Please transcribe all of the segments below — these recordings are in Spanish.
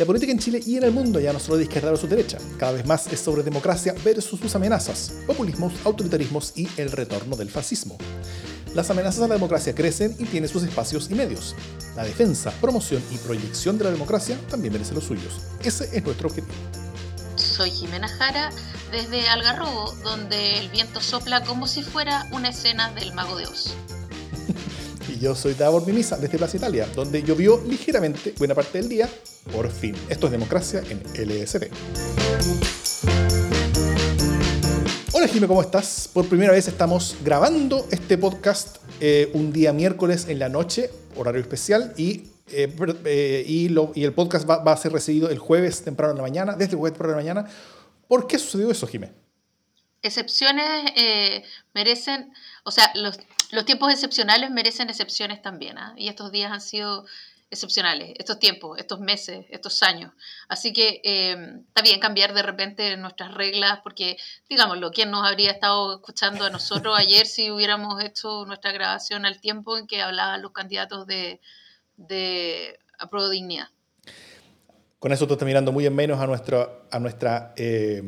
La política en Chile y en el mundo ya no solo de izquierda su derecha, cada vez más es sobre democracia versus sus amenazas, populismos, autoritarismos y el retorno del fascismo. Las amenazas a la democracia crecen y tienen sus espacios y medios. La defensa, promoción y proyección de la democracia también merece los suyos. Ese es nuestro objetivo. Soy Jimena Jara desde Algarrobo, donde el viento sopla como si fuera una escena del Mago de Oz. Yo soy Davor Mimisa desde Plaza Italia, donde llovió ligeramente buena parte del día, por fin. Esto es democracia en LSD. Hola Jimé, ¿cómo estás? Por primera vez estamos grabando este podcast eh, un día miércoles en la noche, horario especial, y, eh, eh, y, el podcast va, a ser recibido el jueves temprano en la mañana, desde el jueves temprano en la mañana. ¿Por qué sucedió eso, Jimé? Excepciones merecen, o sea, los, los, tiempos excepcionales merecen excepciones también, ¿ah? y estos días han sido excepcionales, estos tiempos, estos meses, estos años. Así que eh, está bien cambiar de repente nuestras reglas, porque, digámoslo, ¿quién nos habría estado escuchando a nosotros ayer si hubiéramos hecho nuestra grabación al tiempo en que hablaban los candidatos de, de Dignidad? Con eso tú estás mirando muy en menos a, nuestro, a nuestra eh,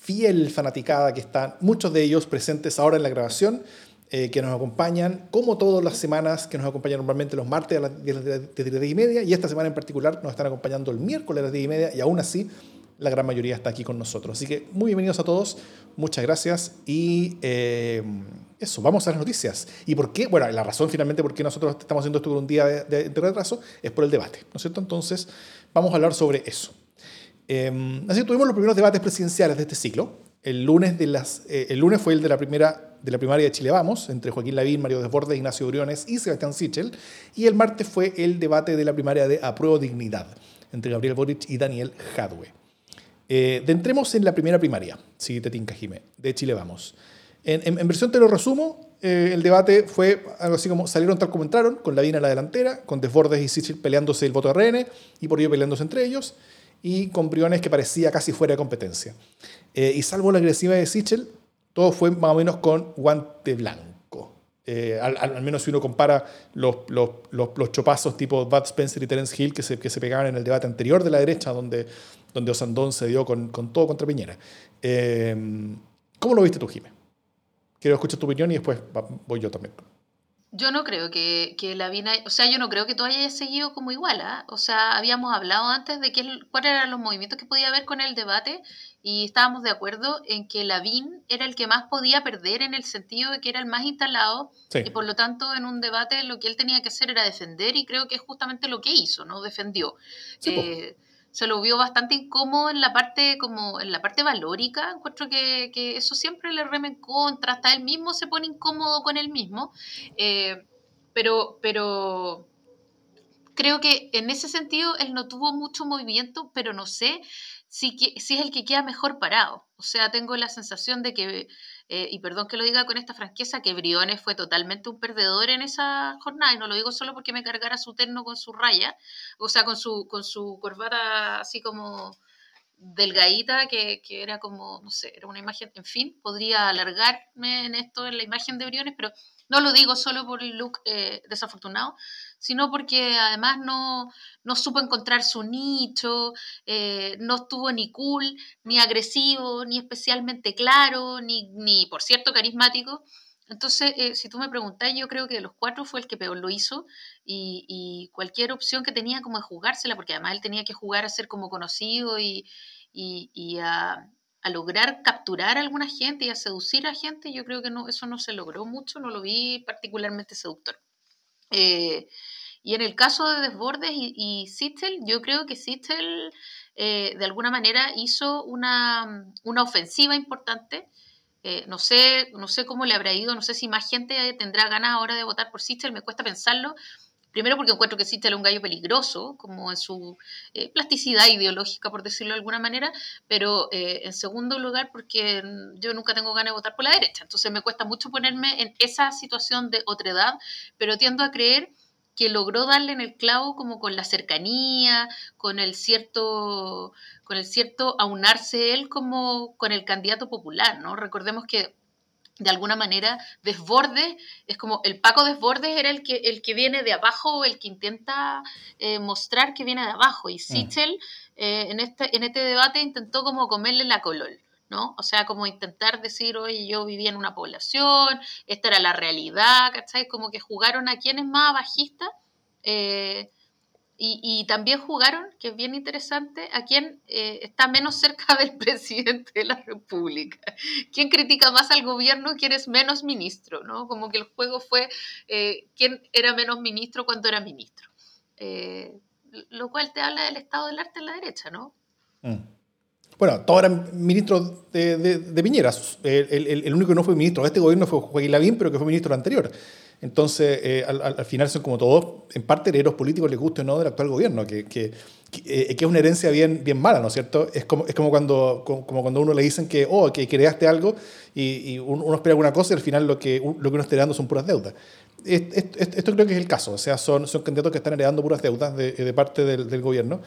fiel fanaticada que están, muchos de ellos presentes ahora en la grabación eh, que nos acompañan, como todas las semanas, que nos acompañan normalmente los martes a las 10, y media, y esta semana en particular nos están acompañando el miércoles a las 10 y media, y aún así la gran mayoría está aquí con nosotros. Así que muy bienvenidos a todos, muchas gracias, y eh, eso, vamos a las noticias. ¿Y por qué? Bueno, la razón finalmente por qué nosotros estamos haciendo esto con un día de, retraso es por el debate, ¿no es cierto? Entonces, vamos a hablar sobre eso. Eh, así que tuvimos los primeros debates presidenciales de este ciclo. El lunes, de las, el lunes fue el de la primera de la primaria de Chile Vamos, entre Joaquín Lavín, Mario Desbordes, Ignacio Briones y Sebastián Sichel, y el martes fue el debate de la primaria de Apruebo Dignidad, entre Gabriel Boric y Daniel Jadwe. Eh, entremos en la primera primaria, si te tinca, Jimé, de Chile Vamos. En, versión te lo resumo, eh, el debate fue algo así como salieron tal como entraron, con Lavín a la delantera, con Desbordes y Sichel peleándose el voto RN y por ello peleándose entre ellos, y con Briones que parecía casi fuera de competencia. Eh, y salvo la agresiva de Sichel, todo fue más o menos con guante blanco. Eh, al, menos si uno compara los, los, los, chopazos tipo Bud Spencer y Terence Hill que se, que se pegaban en el debate anterior de la derecha, donde, donde Osandón se dio con, con todo contra Piñera. Eh, ¿Cómo lo viste tú, Jiménez? Quiero escuchar tu opinión y después voy yo también. Yo no creo que, que Lavín, o sea, yo no creo que tú hayas seguido como igual, ¿ah? O sea, habíamos hablado antes de qué, cuáles eran los movimientos que podía haber con el debate y estábamos de acuerdo en que Lavín era el que más podía perder en el sentido de que era el más instalado y por lo tanto en un debate lo que él tenía que hacer era defender y creo que es justamente lo que hizo, ¿no? Defendió. Eh, se lo vio bastante incómodo en la parte como en la parte valórica encuentro que, que eso siempre le reme en contra hasta él mismo se pone incómodo con él mismo eh, pero pero creo que en ese sentido él no tuvo mucho movimiento pero no sé si, si es el que queda mejor parado. O sea tengo la sensación de que eh, y perdón que lo diga con esta franqueza, que Briones fue totalmente un perdedor en esa jornada, y no lo digo solo porque me cargara su terno con su raya, o sea, con su, con su corbata así como delgadita, que, que era como, no sé, era una imagen, en fin, podría alargarme en esto, en la imagen de Briones, pero no lo digo solo por el look eh, desafortunado, sino porque además no, no supo encontrar su nicho, eh, no estuvo ni cool, ni agresivo, ni especialmente claro, ni, ni por cierto carismático. Entonces, eh, si tú me preguntas, yo creo que de los cuatro fue el que peor lo hizo y, y, cualquier opción que tenía como de jugársela, porque además él tenía que jugar a ser como conocido y, y, y a, a, lograr capturar a alguna gente y a seducir a gente, yo creo que no, eso no se logró mucho, no lo vi particularmente seductor. Eh, y en el caso de Desbordes y, y Sittel, yo creo que Sittel eh, de alguna manera hizo una, una ofensiva importante. Eh, no, sé, no sé cómo le habrá ido, no sé si más gente tendrá ganas ahora de votar por Sittel, me cuesta pensarlo. Primero porque encuentro que Sittel es un gallo peligroso, como en su plasticidad ideológica, por decirlo de alguna manera, pero en segundo lugar porque yo nunca tengo ganas de votar por la derecha, entonces me cuesta mucho ponerme en esa situación de otredad, pero tiendo a creer que logró darle en el clavo como con la cercanía, con el cierto, con el cierto aunarse él como con el candidato popular, ¿no? Recordemos que de alguna manera, Desbordes es como el Paco Desbordes era el que, el que viene de abajo, el que intenta eh, mostrar que viene de abajo. Y mm. Sichel eh, en, este, en este debate intentó como comerle la colol. ¿no? O sea, como intentar decir, oye, yo vivía en una población, esta era la realidad, ¿cachai? Como que jugaron a quien es más bajista eh, y, también jugaron, que es bien interesante, a quien eh, está menos cerca del presidente de la República. ¿Quién critica más al gobierno? ¿Quién es menos ministro? ¿no? Como que el juego fue eh, quién era menos ministro cuando era ministro. Eh, lo cual te habla del estado del arte en la derecha, ¿no? Mm. Bueno, todos eran ministros de, de, Piñera. El, el, único que no fue ministro de este gobierno fue Joaquín Lavín, pero que fue ministro anterior. Entonces, eh, al, final son como todos, en parte, herederos políticos, les guste o no, del actual gobierno, que, que, eh, que, es una herencia bien, bien mala, ¿no es cierto? Es como, es como, cuando, como, cuando uno le dicen que, oh, que creaste algo y, y uno espera alguna cosa y al final lo que, lo que uno está heredando son puras deudas. Esto creo que es el caso, o sea, son, son candidatos que están heredando puras deudas de, de parte del, del gobierno.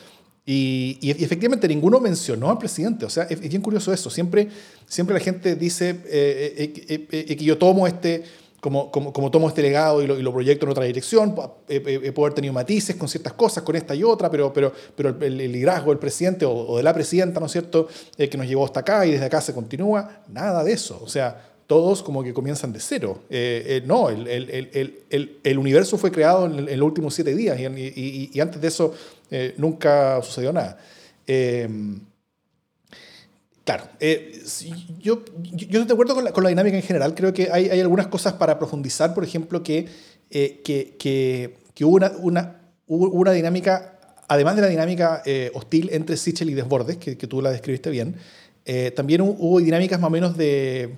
Y, y, efectivamente ninguno mencionó al presidente. O sea, es, bien curioso eso. Siempre, siempre la gente dice eh, que yo tomo este, como, como, como, tomo este legado y lo, proyecto en otra dirección, he, haber tenido matices con ciertas cosas, con esta y otra, pero, pero, pero el, liderazgo del presidente o, de la presidenta, ¿no es cierto?, eh, que nos llevó hasta acá y desde acá se continúa, nada de eso. O sea, todos como que comienzan de cero. Eh, eh, no, el, el, el, universo fue creado en, los últimos siete días y, antes de eso nunca sucedió nada. Claro, eh, yo, yo estoy de acuerdo con la, con la, dinámica en general. Creo que hay, hay algunas cosas para profundizar. Por ejemplo, que, eh, que, que, que, hubo, una, una, una dinámica, además de la dinámica eh, hostil entre Sichel y Desbordes, que, que tú la describiste bien, también hubo dinámicas más o menos de,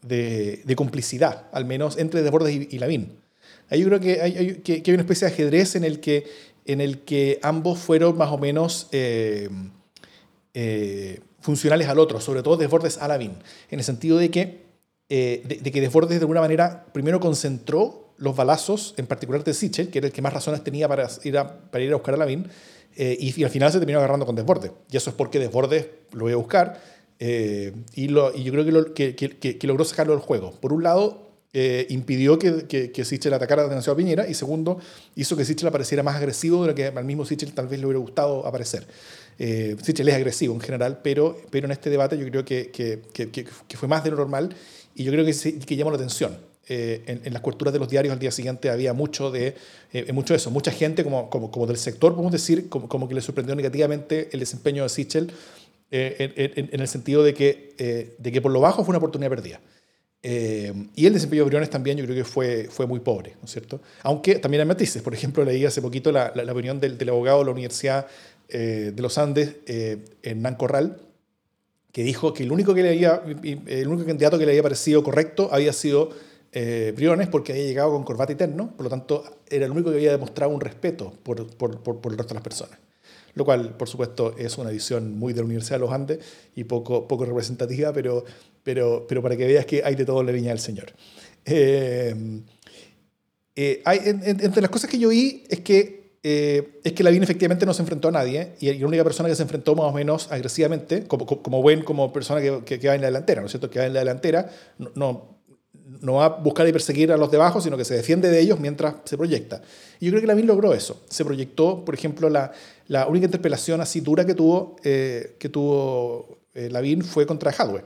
de, de complicidad, al menos entre Desbordes y, y Lavín. Ahí yo creo que hay, que, hay, una especie de ajedrez en el que, en el que ambos fueron más o menos funcionales al otro, sobre todo Desbordes a Lavín, en el sentido de que, eh, de, que Desbordes de alguna manera primero concentró los balazos, en particular de Sichel, que era el que más razones tenía para ir a, para ir a buscar a Lavín, eh, y, al final se terminó agarrando con Desbordes. Y eso es porque Desbordes lo voy a buscar, eh, y, yo creo que, que, logró sacarlo del juego. Por un lado, impidió que, que, que, Sichel atacara demasiado a Piñera y segundo, hizo que Sichel apareciera más agresivo de lo que al mismo Sichel tal vez le hubiera gustado aparecer. Eh, Sichel es agresivo en general, pero, pero en este debate yo creo que, que, fue más de lo normal y yo creo que, que llamó la atención. Eh, en, las coberturas de los diarios al día siguiente había mucho de, eh, mucho eso, mucha gente como, como, como, del sector, podemos decir, como, como, que le sorprendió negativamente el desempeño de Sichel en, en, el sentido de que, de que por lo bajo fue una oportunidad perdida. Y el desempeño de Briones también yo creo que fue, fue muy pobre, ¿no es cierto? Aunque también hay matices. Por ejemplo, leí hace poquito la, la, opinión del, del, abogado de la Universidad eh, de los Andes, eh, Hernán Corral, que dijo que el único, que le había, el único candidato que le había parecido correcto había sido eh, Briones porque había llegado con corbata y terno, por lo tanto era el único que había demostrado un respeto por, por, por, el resto de las personas. Lo cual, por supuesto, es una edición muy de la Universidad de los Andes y poco, poco representativa, pero, pero, pero para que veas que hay de todo en la viña del Señor. Eh, hay, entre las cosas que yo vi es que eh, es que Lavín efectivamente no se enfrentó a nadie y la única persona que se enfrentó más o menos agresivamente, como, como buen como persona que, que, va en la delantera, ¿no es cierto? Que va en la delantera, no, no, va a buscar y perseguir a los de abajo, sino que se defiende de ellos mientras se proyecta. Y yo creo que Lavín logró eso. Se proyectó, por ejemplo, la, la única interpelación así dura que tuvo, eh, que tuvo eh, Lavín fue contra Hadwe.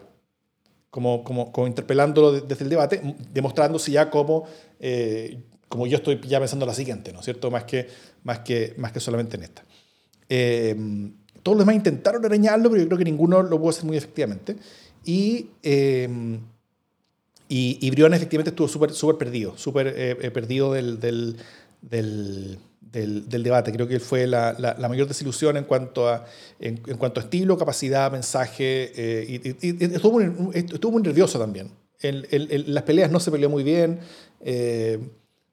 Como, como, como interpelándolo desde el debate, demostrándose ya como como yo estoy ya pensando la siguiente, ¿no es cierto? Más que, más que, más que solamente en esta. Eh, todos los demás intentaron arañarlo, pero yo creo que ninguno lo pudo hacer muy efectivamente. Y, eh, y, y, efectivamente estuvo súper super perdido, súper eh, perdido del, del, del, del, debate. Creo que fue la, la, mayor desilusión en cuanto a, en, en cuanto estilo, capacidad, mensaje. y, y, estuvo, muy, estuvo muy nervioso también. En, las peleas no se peleó muy bien.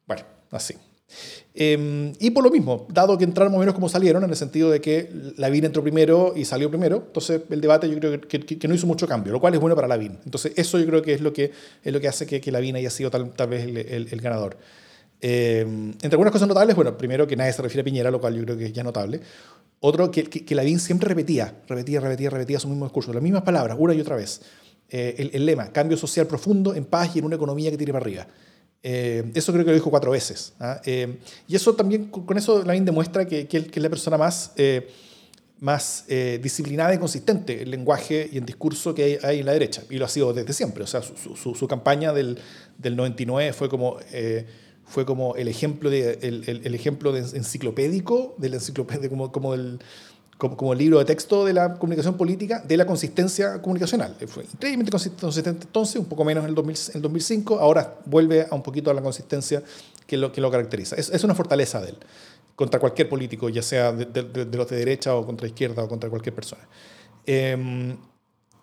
Bueno, así. Em, y por lo mismo, dado que entraron más menos como salieron, en el sentido de que Lavín entró primero y salió primero, entonces el debate yo creo que, no hizo mucho cambio, lo cual es bueno para Lavín. Entonces eso yo creo que es lo que, es lo que hace que, que Lavín haya sido tal, vez el, el, ganador. Em, entre algunas cosas notables, bueno, primero que nadie se refiere a Piñera, lo cual yo creo que es ya notable. Otro, que, que, Lavín siempre repetía, repetía, repetía, repetía su mismo discurso, las mismas palabras, una y otra vez. el, el, lema, cambio social profundo en paz y en una economía que tire para arriba. eso creo que lo dijo cuatro veces. ¿ah? y eso también, con eso Lavín demuestra que, que, es la persona más más eh, disciplinada y consistente en lenguaje y en discurso que hay, en la derecha. Y lo ha sido desde siempre. O sea, su, su, campaña del, del, 99 fue como, eh, fue como el ejemplo, de, el, el, ejemplo de enciclopédico, del enciclopédico, como, como, el, como, el libro de texto de la comunicación política, de la consistencia comunicacional. Fue increíblemente consistente entonces, un poco menos en el, 2000, en 2005, ahora vuelve a un poquito a la consistencia que lo, que lo caracteriza. Es, es una fortaleza de él contra cualquier político, ya sea de, los de derecha o contra izquierda o contra cualquier persona. Em,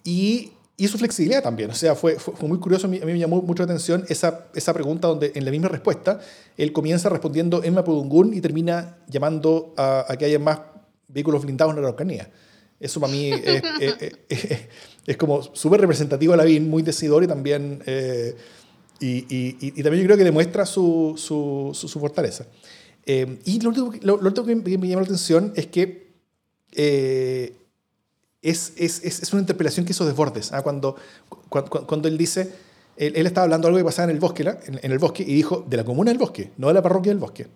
y, y, su flexibilidad también. O sea, fue, fue, muy curioso, a mí, me llamó mucho la atención esa, esa pregunta donde en la misma respuesta él comienza respondiendo en Mapudungún y termina llamando a, que haya más vehículos blindados en la Araucanía. Eso para mí es, es, como súper representativo de la BIN, muy decidor y también, eh, y, y, y, también yo creo que demuestra su, su, su fortaleza. Eh, y lo último, lo, que me, llama la atención es que eh, es, es, es, una interpelación que hizo Desbordes. ¿ah? Cuando, cuando, cuando, él dice, él, estaba hablando algo que pasaba en el bosque, en, el bosque, y dijo de la comuna del bosque, no de la parroquia del bosque,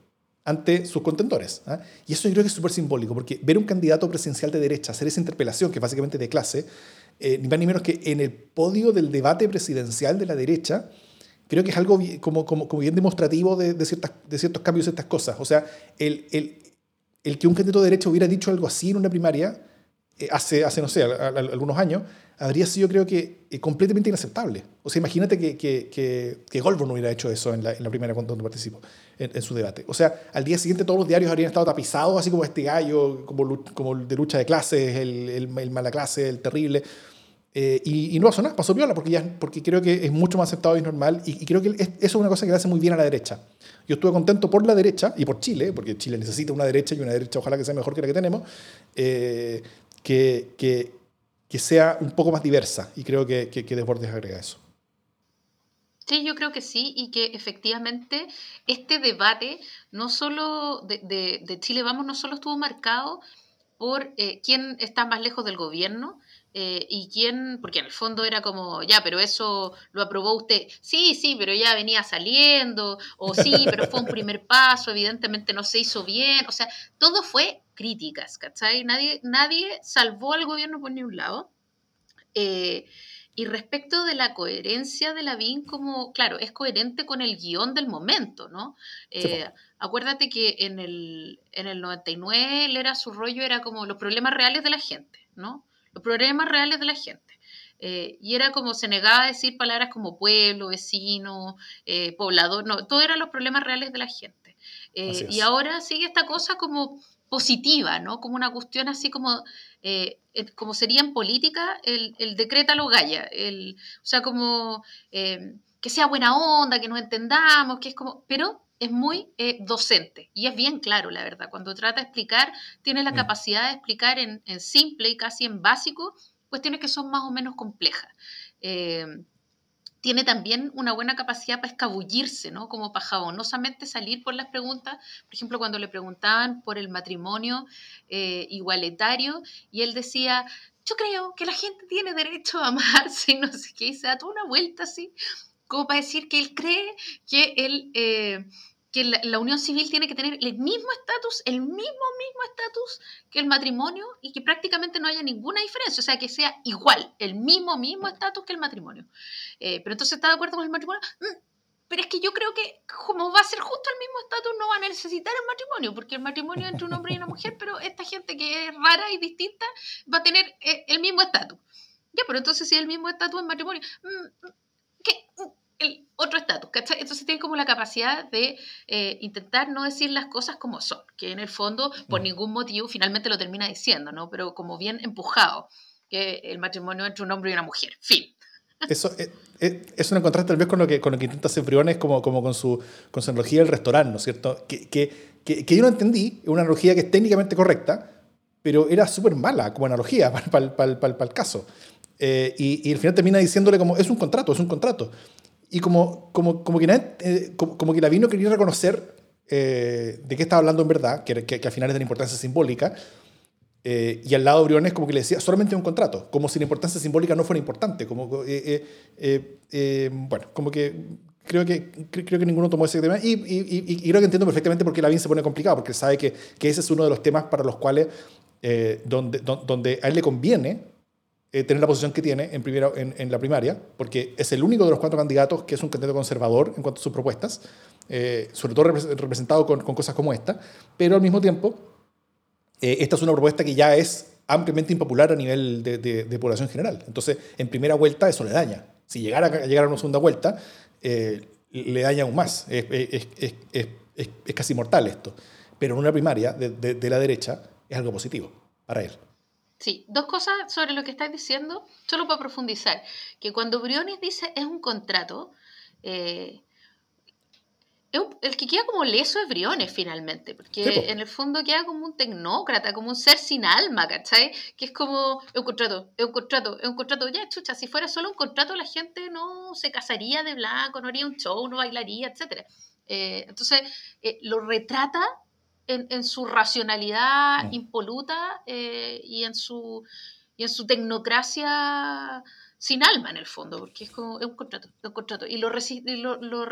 ante sus contendores. ¿ah? Y eso yo creo que es súper simbólico, porque ver un candidato presidencial de derecha hacer esa interpelación, que es básicamente de clase, eh, ni más ni menos que en el podio del debate presidencial de la derecha, creo que es algo como, como, como bien demostrativo de, de, ciertas, de ciertos cambios ciertas cosas. O sea, el, el, el, que un candidato de derecha hubiera dicho algo así en una primaria hace, hace, no sé, algunos años, habría sido, creo que, eh, completamente inaceptable. O sea, imagínate que, que, que, Goldberg no hubiera hecho eso en la, primaria cuando participó en, su debate. O sea, al día siguiente todos los diarios habrían estado tapizados, así como este gallo, como, como de lucha de clases, el, el, el mala clase, el terrible. Eh, y, no pasó nada, pasó viola, porque, ya, porque creo que es mucho más aceptado y normal, y, creo que eso es una cosa que le hace muy bien a la derecha. Yo estuve contento por la derecha y por Chile, porque Chile necesita una derecha y una derecha ojalá que sea mejor que la que tenemos, eh, que, que, que, sea un poco más diversa, y creo que, que, que Desbordes agrega eso. Sí, yo creo que sí, y que efectivamente este debate, no solo de, de, Chile Vamos, no solo estuvo marcado por eh, quién está más lejos del gobierno, eh, y quién, porque en el fondo era como, ya, pero eso lo aprobó usted. Sí, sí, pero ya venía saliendo, o sí, pero fue un primer paso, evidentemente no se hizo bien, o sea, todo fue críticas, ¿cachai? Nadie, nadie salvó al gobierno por ningún lado. Eh, y respecto de la coherencia de la BIN, como, claro, es coherente con el guion del momento, ¿no? Eh, acuérdate que en el, en el 99 él era su rollo, era como los problemas reales de la gente, ¿no? los problemas reales de la gente. Eh, y era como se negaba a decir palabras como pueblo, vecino, eh, poblador, no, todo eran los problemas reales de la gente. Y ahora sigue esta cosa como positiva, ¿no? Como una cuestión así como, como sería en política el, el decrétalo Gaya, el, o sea, como que sea buena onda, que nos entendamos, que es como, pero es muy eh, docente y es bien claro, la verdad. Cuando trata de explicar, tiene la mm. capacidad de explicar en, simple y casi en básico cuestiones que son más o menos complejas. Tiene también una buena capacidad para escabullirse, ¿no? Como para jabonosamente salir por las preguntas. Por ejemplo, cuando le preguntaban por el matrimonio eh, igualitario y él decía, yo creo que la gente tiene derecho a amarse y no sé qué, y se da toda una vuelta así como para decir que él cree que, él, eh, que la, unión civil tiene que tener el mismo estatus, el mismo, mismo estatus que el matrimonio y que prácticamente no haya ninguna diferencia, o sea, que sea igual, el mismo, mismo estatus que el matrimonio. Eh, pero entonces está de acuerdo con el matrimonio. Mm, pero es que yo creo que como va a ser justo el mismo estatus, no van a necesitar el matrimonio, porque el matrimonio entre un hombre y una mujer, pero esta gente que es rara y distinta va a tener eh, el mismo estatus. Ya, pero entonces si es el mismo estatus en matrimonio, mm, el otro estatus, ¿cachai? Entonces tienen como la capacidad de eh, intentar no decir las cosas como son, que en el fondo por mm. ningún motivo finalmente lo termina diciendo, ¿no? Pero como bien empujado, que el matrimonio entre un hombre y una mujer, fin. Eso, es, es un contraste tal vez con lo que, con lo que intenta hacer Briones como, como con, su, con su analogía del restaurante, ¿no es cierto? Que, que, que, yo no entendí, es una analogía que es técnicamente correcta, pero era súper mala como analogía para, para, para, para el caso. Eh, y, y, al final termina diciéndole como, es un contrato, es un contrato. Y como, como, como, que, eh, como, que la vino quería reconocer eh, de qué estaba hablando en verdad, que, que, al final es de la importancia simbólica, Eh, y al lado Briones como que le decía solamente un contrato, como si la importancia simbólica no fuera importante. Como, eh, eh, bueno, como que creo que, creo que ninguno tomó ese tema y, y, creo que entiendo perfectamente por qué Lavín se pone complicado, porque sabe que, que, ese es uno de los temas para los cuales, donde, donde a él le conviene tener la posición que tiene en, primera, en, en, la primaria, porque es el único de los cuatro candidatos que es un candidato conservador en cuanto a sus propuestas, sobre todo representado con, con cosas como esta, pero al mismo tiempo eh, esta es una propuesta que ya es ampliamente impopular a nivel de, población general. Entonces, en primera vuelta eso le daña. Si llegara a llegar a una segunda vuelta, eh, le daña aún más. Es, casi mortal esto. Pero en una primaria de, la derecha es algo positivo para él. Sí, dos cosas sobre lo que estás diciendo, solo para profundizar. Que cuando Briones dice es un contrato, eh, el que queda como leso es Briones finalmente, porque en el fondo queda como un tecnócrata, como un ser sin alma, ¿cachai? Que es como, es un contrato, es un contrato, es un contrato, ya, chucha, si fuera solo un contrato la gente no se casaría de blanco, no haría un show, no bailaría, etc. Eh, entonces, eh, lo retrata en, su racionalidad mm. impoluta eh, y, en su, y en su tecnocracia sin alma en el fondo, porque es como, es un contrato, es un contrato, y lo, y lo, lo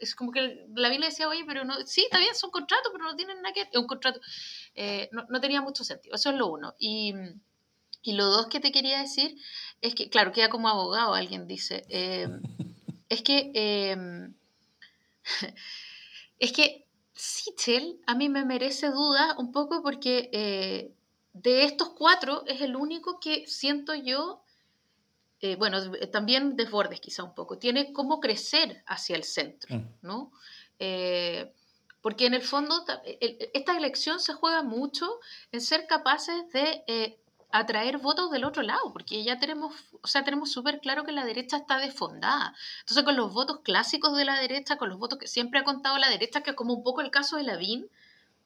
es como que la Biblia decía, oye, pero no, sí, está bien, son contratos, pero no tienen nada que ver, es un contrato. Eh, no, no, tenía mucho sentido, eso es lo uno. Y, y, lo dos que te quería decir es que, claro, queda como abogado, alguien dice, eh, es que, eh, es que Sichel a mí me merece duda un poco porque de estos cuatro es el único que siento yo eh, bueno, eh, también desbordes quizá un poco, tiene cómo crecer hacia el centro, mm. ¿no? Eh, porque en el fondo esta elección se juega mucho en ser capaces de atraer votos del otro lado, porque ya tenemos, o sea, tenemos súper claro que la derecha está desfondada. Entonces, con los votos clásicos de la derecha, con los votos que siempre ha contado la derecha, que es como un poco el caso de Lavín,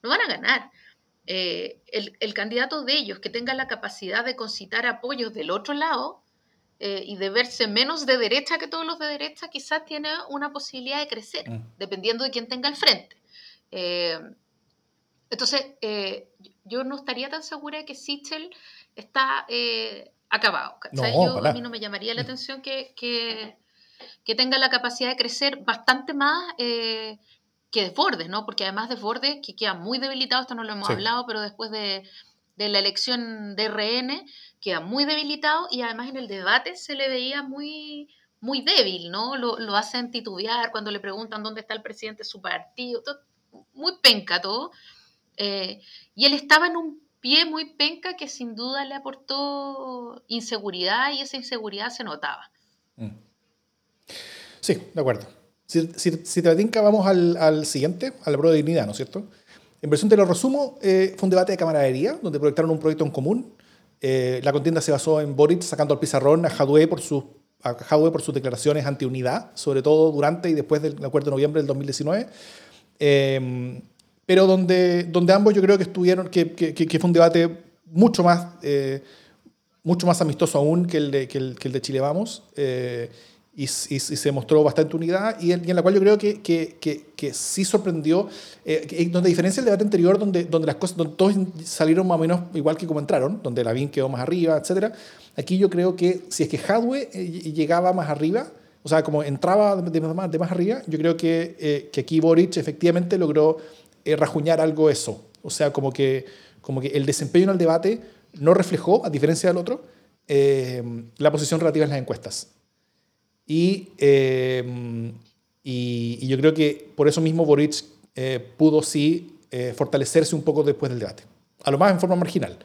no van a ganar. el, el candidato de ellos que tenga la capacidad de concitar apoyos del otro lado, eh, y de verse menos de derecha que todos los de derecha, quizás tiene una posibilidad de crecer, mm. dependiendo de quién tenga al frente. Eh, entonces, eh, yo no estaría tan segura de que Sichel está acabado. a mí no me llamaría la atención que, que, que, tenga la capacidad de crecer bastante más que Desbordes, ¿no? Porque además Desbordes, que queda muy debilitado, esto no lo hemos hablado, pero después de, de la elección de RN, queda muy debilitado y además en el debate se le veía muy, muy débil, ¿no? Lo, lo hacen titubear cuando le preguntan dónde está el presidente de su partido, muy penca todo. Eh, y él estaba en un pie muy penca que sin duda le aportó inseguridad y esa inseguridad se notaba. Mm. Sí, de acuerdo. Si, si, te tinca, vamos al, al siguiente, al pro de dignidad, ¿no es cierto? En versión te lo resumo, eh, fue un debate de camaradería, donde proyectaron un proyecto en común eh, la contienda se basó en Boric sacando al pizarrón a Jadwe por, sus, por sus declaraciones anti-unidad, sobre todo durante y después del acuerdo de noviembre del 2019. Em, pero donde, donde ambos yo creo que estuvieron, que, que, fue un debate mucho más, eh, mucho más amistoso aún que el de, que el, que el de Chile Vamos. Eh, y, se mostró bastante unidad y en, la cual yo creo que, que, que, sí sorprendió, eh, donde a diferencia del debate anterior, donde, donde las cosas, donde todos salieron más o menos igual que como entraron, donde Lavín quedó más arriba, etc. Aquí yo creo que si es que Hadwe eh, llegaba más arriba, o sea, como entraba de, más, de más arriba, yo creo que, eh, que aquí Boric efectivamente logró rajuñar algo eso. O sea, como que, como que el desempeño en el debate no reflejó, a diferencia del otro, la posición relativa en las encuestas. Eh, y, y, yo creo que por eso mismo Boric eh, pudo sí eh, fortalecerse un poco después del debate. A lo más en forma marginal,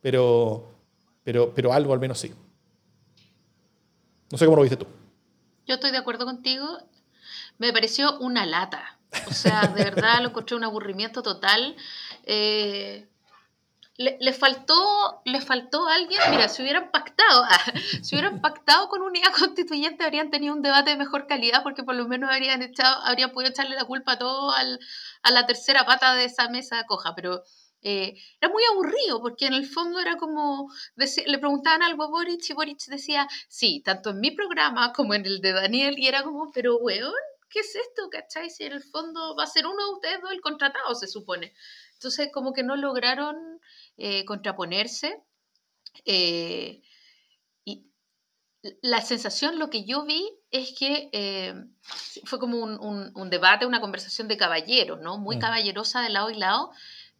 pero, pero, pero algo al menos sí. No sé cómo lo viste tú. Yo estoy de acuerdo contigo. Me pareció una lata. O sea, de verdad lo encontré un aburrimiento total. Eh, le, faltó, le faltó alguien, mira, si hubieran pactado, si hubieran pactado con unidad constituyente habrían tenido un debate de mejor calidad porque por lo menos habrían echado, habrían podido echarle la culpa a todo al, a la tercera pata de esa mesa coja, pero eh, era muy aburrido porque en el fondo era como, le preguntaban algo a Boric y Boric decía, sí, tanto en mi programa como en el de Daniel y era como, pero weón, ¿qué es esto? ¿Cachai? Si en el fondo va a ser uno de ustedes dos el contratado, se supone. Entonces como que no lograron eh, contraponerse. Eh, y la sensación, lo que yo vi es que eh, fue como un, debate, una conversación de caballeros, ¿no? Muy mm. caballerosa de lado y lado.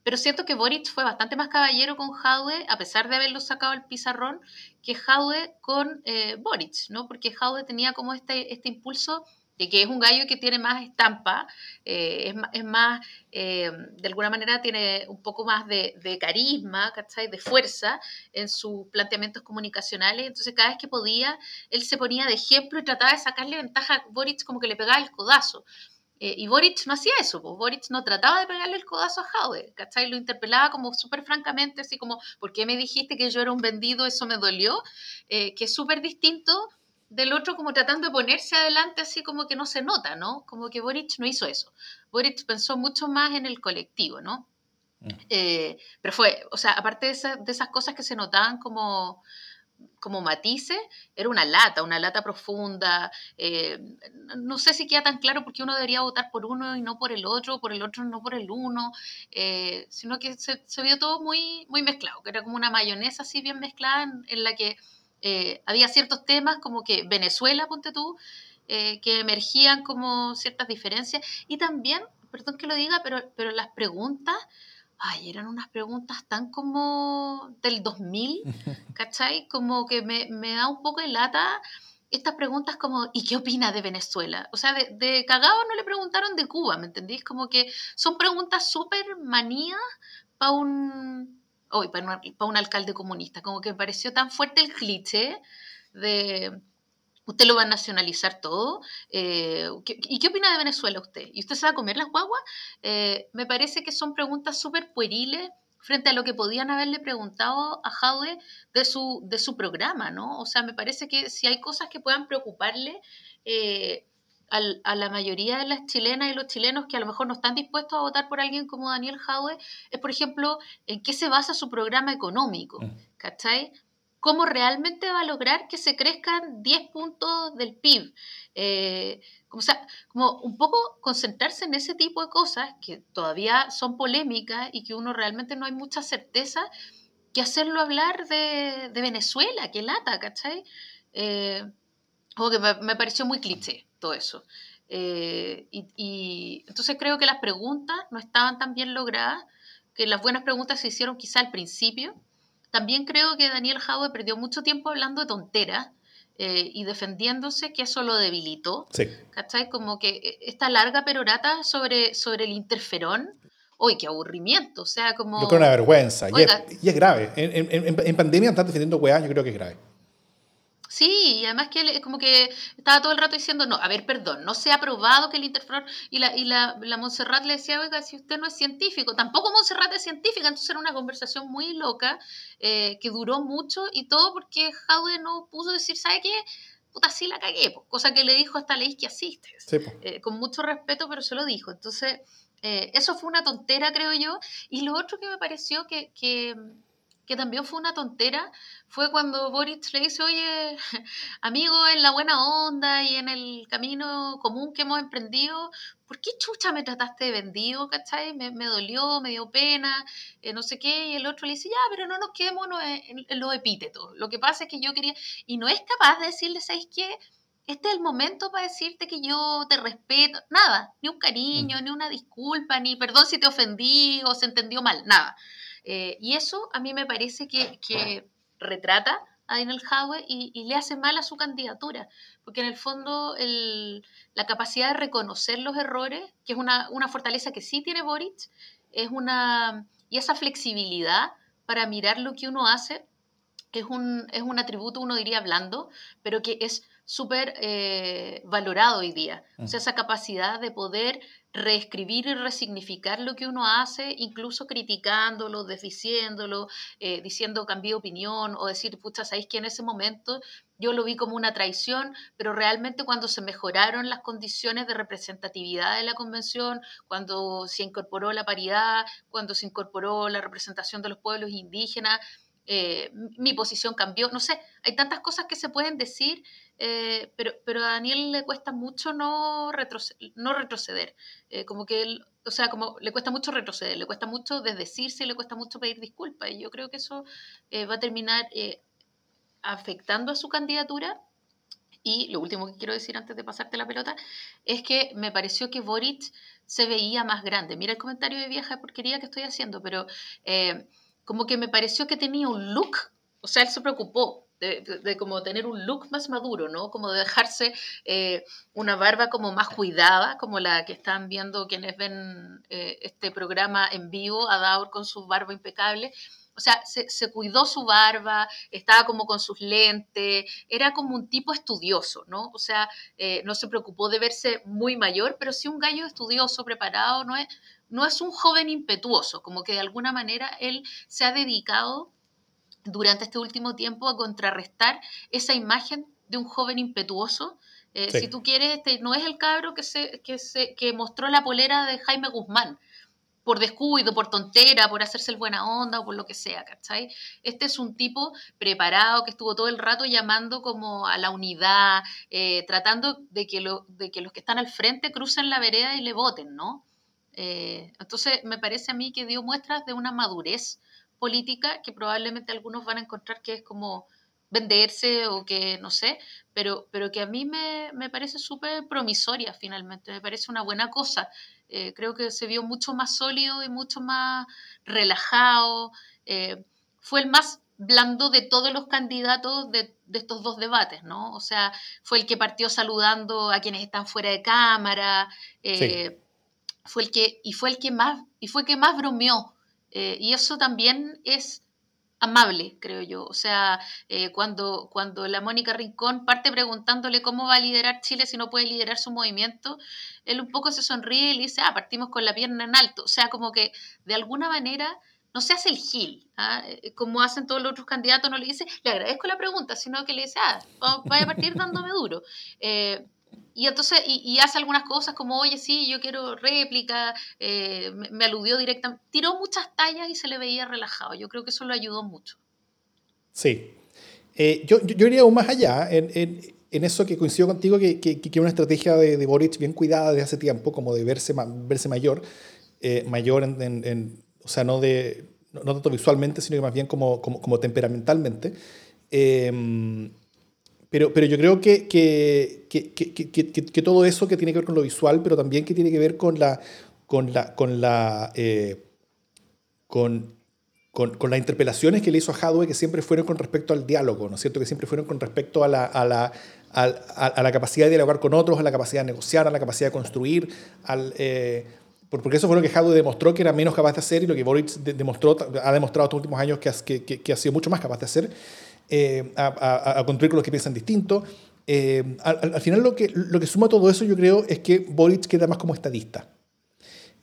Pero siento que Boric fue bastante más caballero con Jaude, a pesar de haberlo sacado el pizarrón, que Jaude con Boric, ¿no? Porque Jaude tenía como este, este impulso que es un gallo que tiene más estampa, eh, es, más, eh, de alguna manera tiene un poco más de, carisma, ¿cachai? De fuerza en sus planteamientos comunicacionales. Entonces, cada vez que podía, él se ponía de ejemplo y trataba de sacarle ventaja a Boric como que le pegaba el codazo. Eh, y Boric no hacía eso, pues Boric no trataba de pegarle el codazo a Jaude, ¿cachai? Lo interpelaba como súper francamente, así como, ¿por qué me dijiste que yo era un vendido? Eso me dolió, que es súper distinto del otro como tratando de ponerse adelante así como que no se nota, ¿no? Como que Boric no hizo eso. Boric pensó mucho más en el colectivo, ¿no? Mm. Eh, pero fue, o sea, aparte de, esas cosas que se notaban como, como matices, era una lata, una lata profunda. Eh, no sé si queda tan claro por qué uno debería votar por uno y no por el otro, por el otro no por el uno, eh, sino que se, vio todo muy, muy mezclado, que era como una mayonesa así bien mezclada en la que eh, había ciertos temas como que Venezuela, ponte tú, eh, que emergían como ciertas diferencias. Y también, perdón que lo diga, pero, pero las preguntas, ay, eran unas preguntas tan como del 2000, ¿cachai? Como que me, me da un poco de lata estas preguntas como, ¿y qué opina de Venezuela? O sea, de, de cagado no le preguntaron de Cuba, ¿me entendís? Como que son preguntas súper manías para un, hoy para, un alcalde comunista. Como que me pareció tan fuerte el cliché de usted lo va a nacionalizar todo. Eh, ¿Y qué opina de Venezuela usted? ¿Y usted se va a comer las guaguas? Eh, me parece que son preguntas súper pueriles frente a lo que podían haberle preguntado a Jaude de su, de su programa, ¿no? O sea, me parece que si hay cosas que puedan preocuparle, eh, a la mayoría de las chilenas y los chilenos que a lo mejor no están dispuestos a votar por alguien como Daniel Jaue es, por ejemplo, en qué se basa su programa económico, mm. ¿cachai? ¿Cómo realmente va a lograr que se crezcan 10 puntos del PIB? Eh, o sea, como un poco concentrarse en ese tipo de cosas que todavía son polémicas y que uno realmente no hay mucha certeza, que hacerlo hablar de, Venezuela, que lata, ¿cachai? Eh, como que me pareció muy cliché todo eso. Eh, y, entonces creo que las preguntas no estaban tan bien logradas, que las buenas preguntas se hicieron quizá al principio. También creo que Daniel Jaue perdió mucho tiempo hablando de tonteras eh, y defendiéndose, que eso lo debilitó. Sí. ¿Cachai? Como que eh, esta larga perorata sobre, sobre el interferón, ¡Uy, qué aburrimiento! O sea, como... Yo creo una vergüenza. y, es, grave. En, en, pandemia están defendiendo weá, yo creo que es grave. Sí, y además que él como que estaba todo el rato diciendo, no, a ver, perdón, no se ha probado que el interferón, y la, y la, la Montserrat le decía, oiga, si usted no es científico, tampoco Montserrat es científica, entonces era una conversación muy loca, eh, que duró mucho, y todo porque Jaude no puso decir, ¿sabe qué? Puta, sí la cagué, cosa que le dijo hasta ley que eh, con mucho respeto, pero se lo dijo, entonces, eh, eso fue una tontera, creo yo, y lo otro que me pareció que, que que también fue una tontera, fue cuando Boris le dice, oye, amigo, en la buena onda y en el camino común que hemos emprendido, ¿por qué chucha me trataste de vendido, cachai? Me, dolió, me dio pena, eh, no sé qué, y el otro le dice, ya, pero no nos quedemos en, en, los epítetos. Lo que pasa es que yo quería, y no es capaz de decirle, ¿sabes qué? este es el momento para decirte que yo te respeto, nada, ni un cariño, mm. ni una disculpa, ni perdón si te ofendí o se entendió mal, nada. Eh, y eso a mí me parece que, retrata a Daniel Howe y, le hace mal a su candidatura, porque en el fondo la capacidad de reconocer los errores, que es una, fortaleza que sí tiene Boric, es una, y esa flexibilidad para mirar lo que uno hace, es un, es un atributo, uno diría, blando, pero que es súper eh, valorado hoy día. O sea, esa capacidad de poder reescribir y resignificar lo que uno hace, incluso criticándolo, desdiciéndolo, eh, diciendo cambié de opinión o decir, pucha, ¿sabéis que en ese momento yo lo vi como una traición, pero realmente cuando se mejoraron las condiciones de representatividad de la convención, cuando se incorporó la paridad, cuando se incorporó la representación de los pueblos indígenas, eh, mi posición cambió, no sé, hay tantas cosas que se pueden decir, eh, pero, pero a Daniel le cuesta mucho no, retroceder, no retroceder, como que él, o sea, como le cuesta mucho retroceder, le cuesta mucho desdecirse, le cuesta mucho pedir disculpas, y yo creo que eso va a terminar afectando a su candidatura. Y lo último que quiero decir antes de pasarte la pelota es que me pareció que Boric se veía más grande. Mira el comentario de vieja porquería que estoy haciendo, pero eh, como que me pareció que tenía un look, o sea, él se preocupó de, como tener un look más maduro, ¿no? Como de dejarse eh, una barba como más cuidada, como la que están viendo quienes ven eh, este programa en vivo, a Daur con su barba impecable o sea, se, cuidó su barba, estaba como con sus lentes, era como un tipo estudioso, ¿no? O sea, eh, no se preocupó de verse muy mayor, pero sí un gallo estudioso, preparado, no es, no es un joven impetuoso, como que de alguna manera él se ha dedicado durante este último tiempo a contrarrestar esa imagen de un joven impetuoso. Eh, si tú quieres, este, no es el cabro que, se, que, se, que mostró la polera de Jaime Guzmán, por descuido, por tontera, por hacerse el buena onda o por lo que sea, ¿cachai? Este es un tipo preparado que estuvo todo el rato llamando como a la unidad, eh, tratando de que, los que están al frente crucen la vereda y le voten, ¿no? Eh, entonces, me parece a mí que dio muestras de una madurez política que probablemente algunos van a encontrar que es como venderse o que no sé, pero, pero que a mí me, me parece súper promisoria finalmente, me parece una buena cosa. Eh, creo que se vio mucho más sólido y mucho más relajado. Eh, fue el más blando de todos los candidatos de, de, estos dos debates, ¿no? O sea, fue el que partió saludando a quienes están fuera de cámara, eh, fue el que, y fue el que más, y fue el que más bromeó. y eso también es amable, creo yo. O sea, eh, cuando, cuando la Mónica Rincón parte preguntándole cómo va a liderar Chile si no puede liderar su movimiento, él un poco se sonríe y le dice, ah, partimos con la pierna en alto. O sea, como que de alguna manera no se hace el gil, ¿ah? eh, como hacen todos los otros candidatos, no le dice, le agradezco la pregunta, sino que le dice, ah, vaya a partir dándome duro. Eh, y entonces, y, hace algunas cosas como, oye, sí, yo quiero réplica, eh, me, aludió directamente, tiró muchas tallas y se le veía relajado. Yo creo que eso lo ayudó mucho. Sí. Eh, yo, yo, iría aún más allá en, en, en, eso que coincido contigo, que, que, que una estrategia de, de, Boric bien cuidada desde hace tiempo, como de verse, verse mayor, eh, mayor en, en, o sea, no, de, no, tanto visualmente, sino que más bien como, como, como temperamentalmente. Eh, pero, pero yo creo que, que, que, que, todo eso que tiene que ver con lo visual, pero también que tiene que ver con la, con la, con la, eh, con, con, con, las interpelaciones que le hizo a Hadwe, que siempre fueron con respecto al diálogo, ¿no es cierto? Que siempre fueron con respecto a la, a la, a, a, la capacidad de dialogar con otros, a la capacidad de negociar, a la capacidad de construir, al, eh, porque eso fue lo que Hadwe demostró que era menos capaz de hacer y lo que Boric demostró, ha demostrado estos últimos años que, que, que ha sido mucho más capaz de hacer. Eh, a, construir con los que piensan distinto. Eh, al, final lo que, lo que suma todo eso yo creo es que Boric queda más como estadista.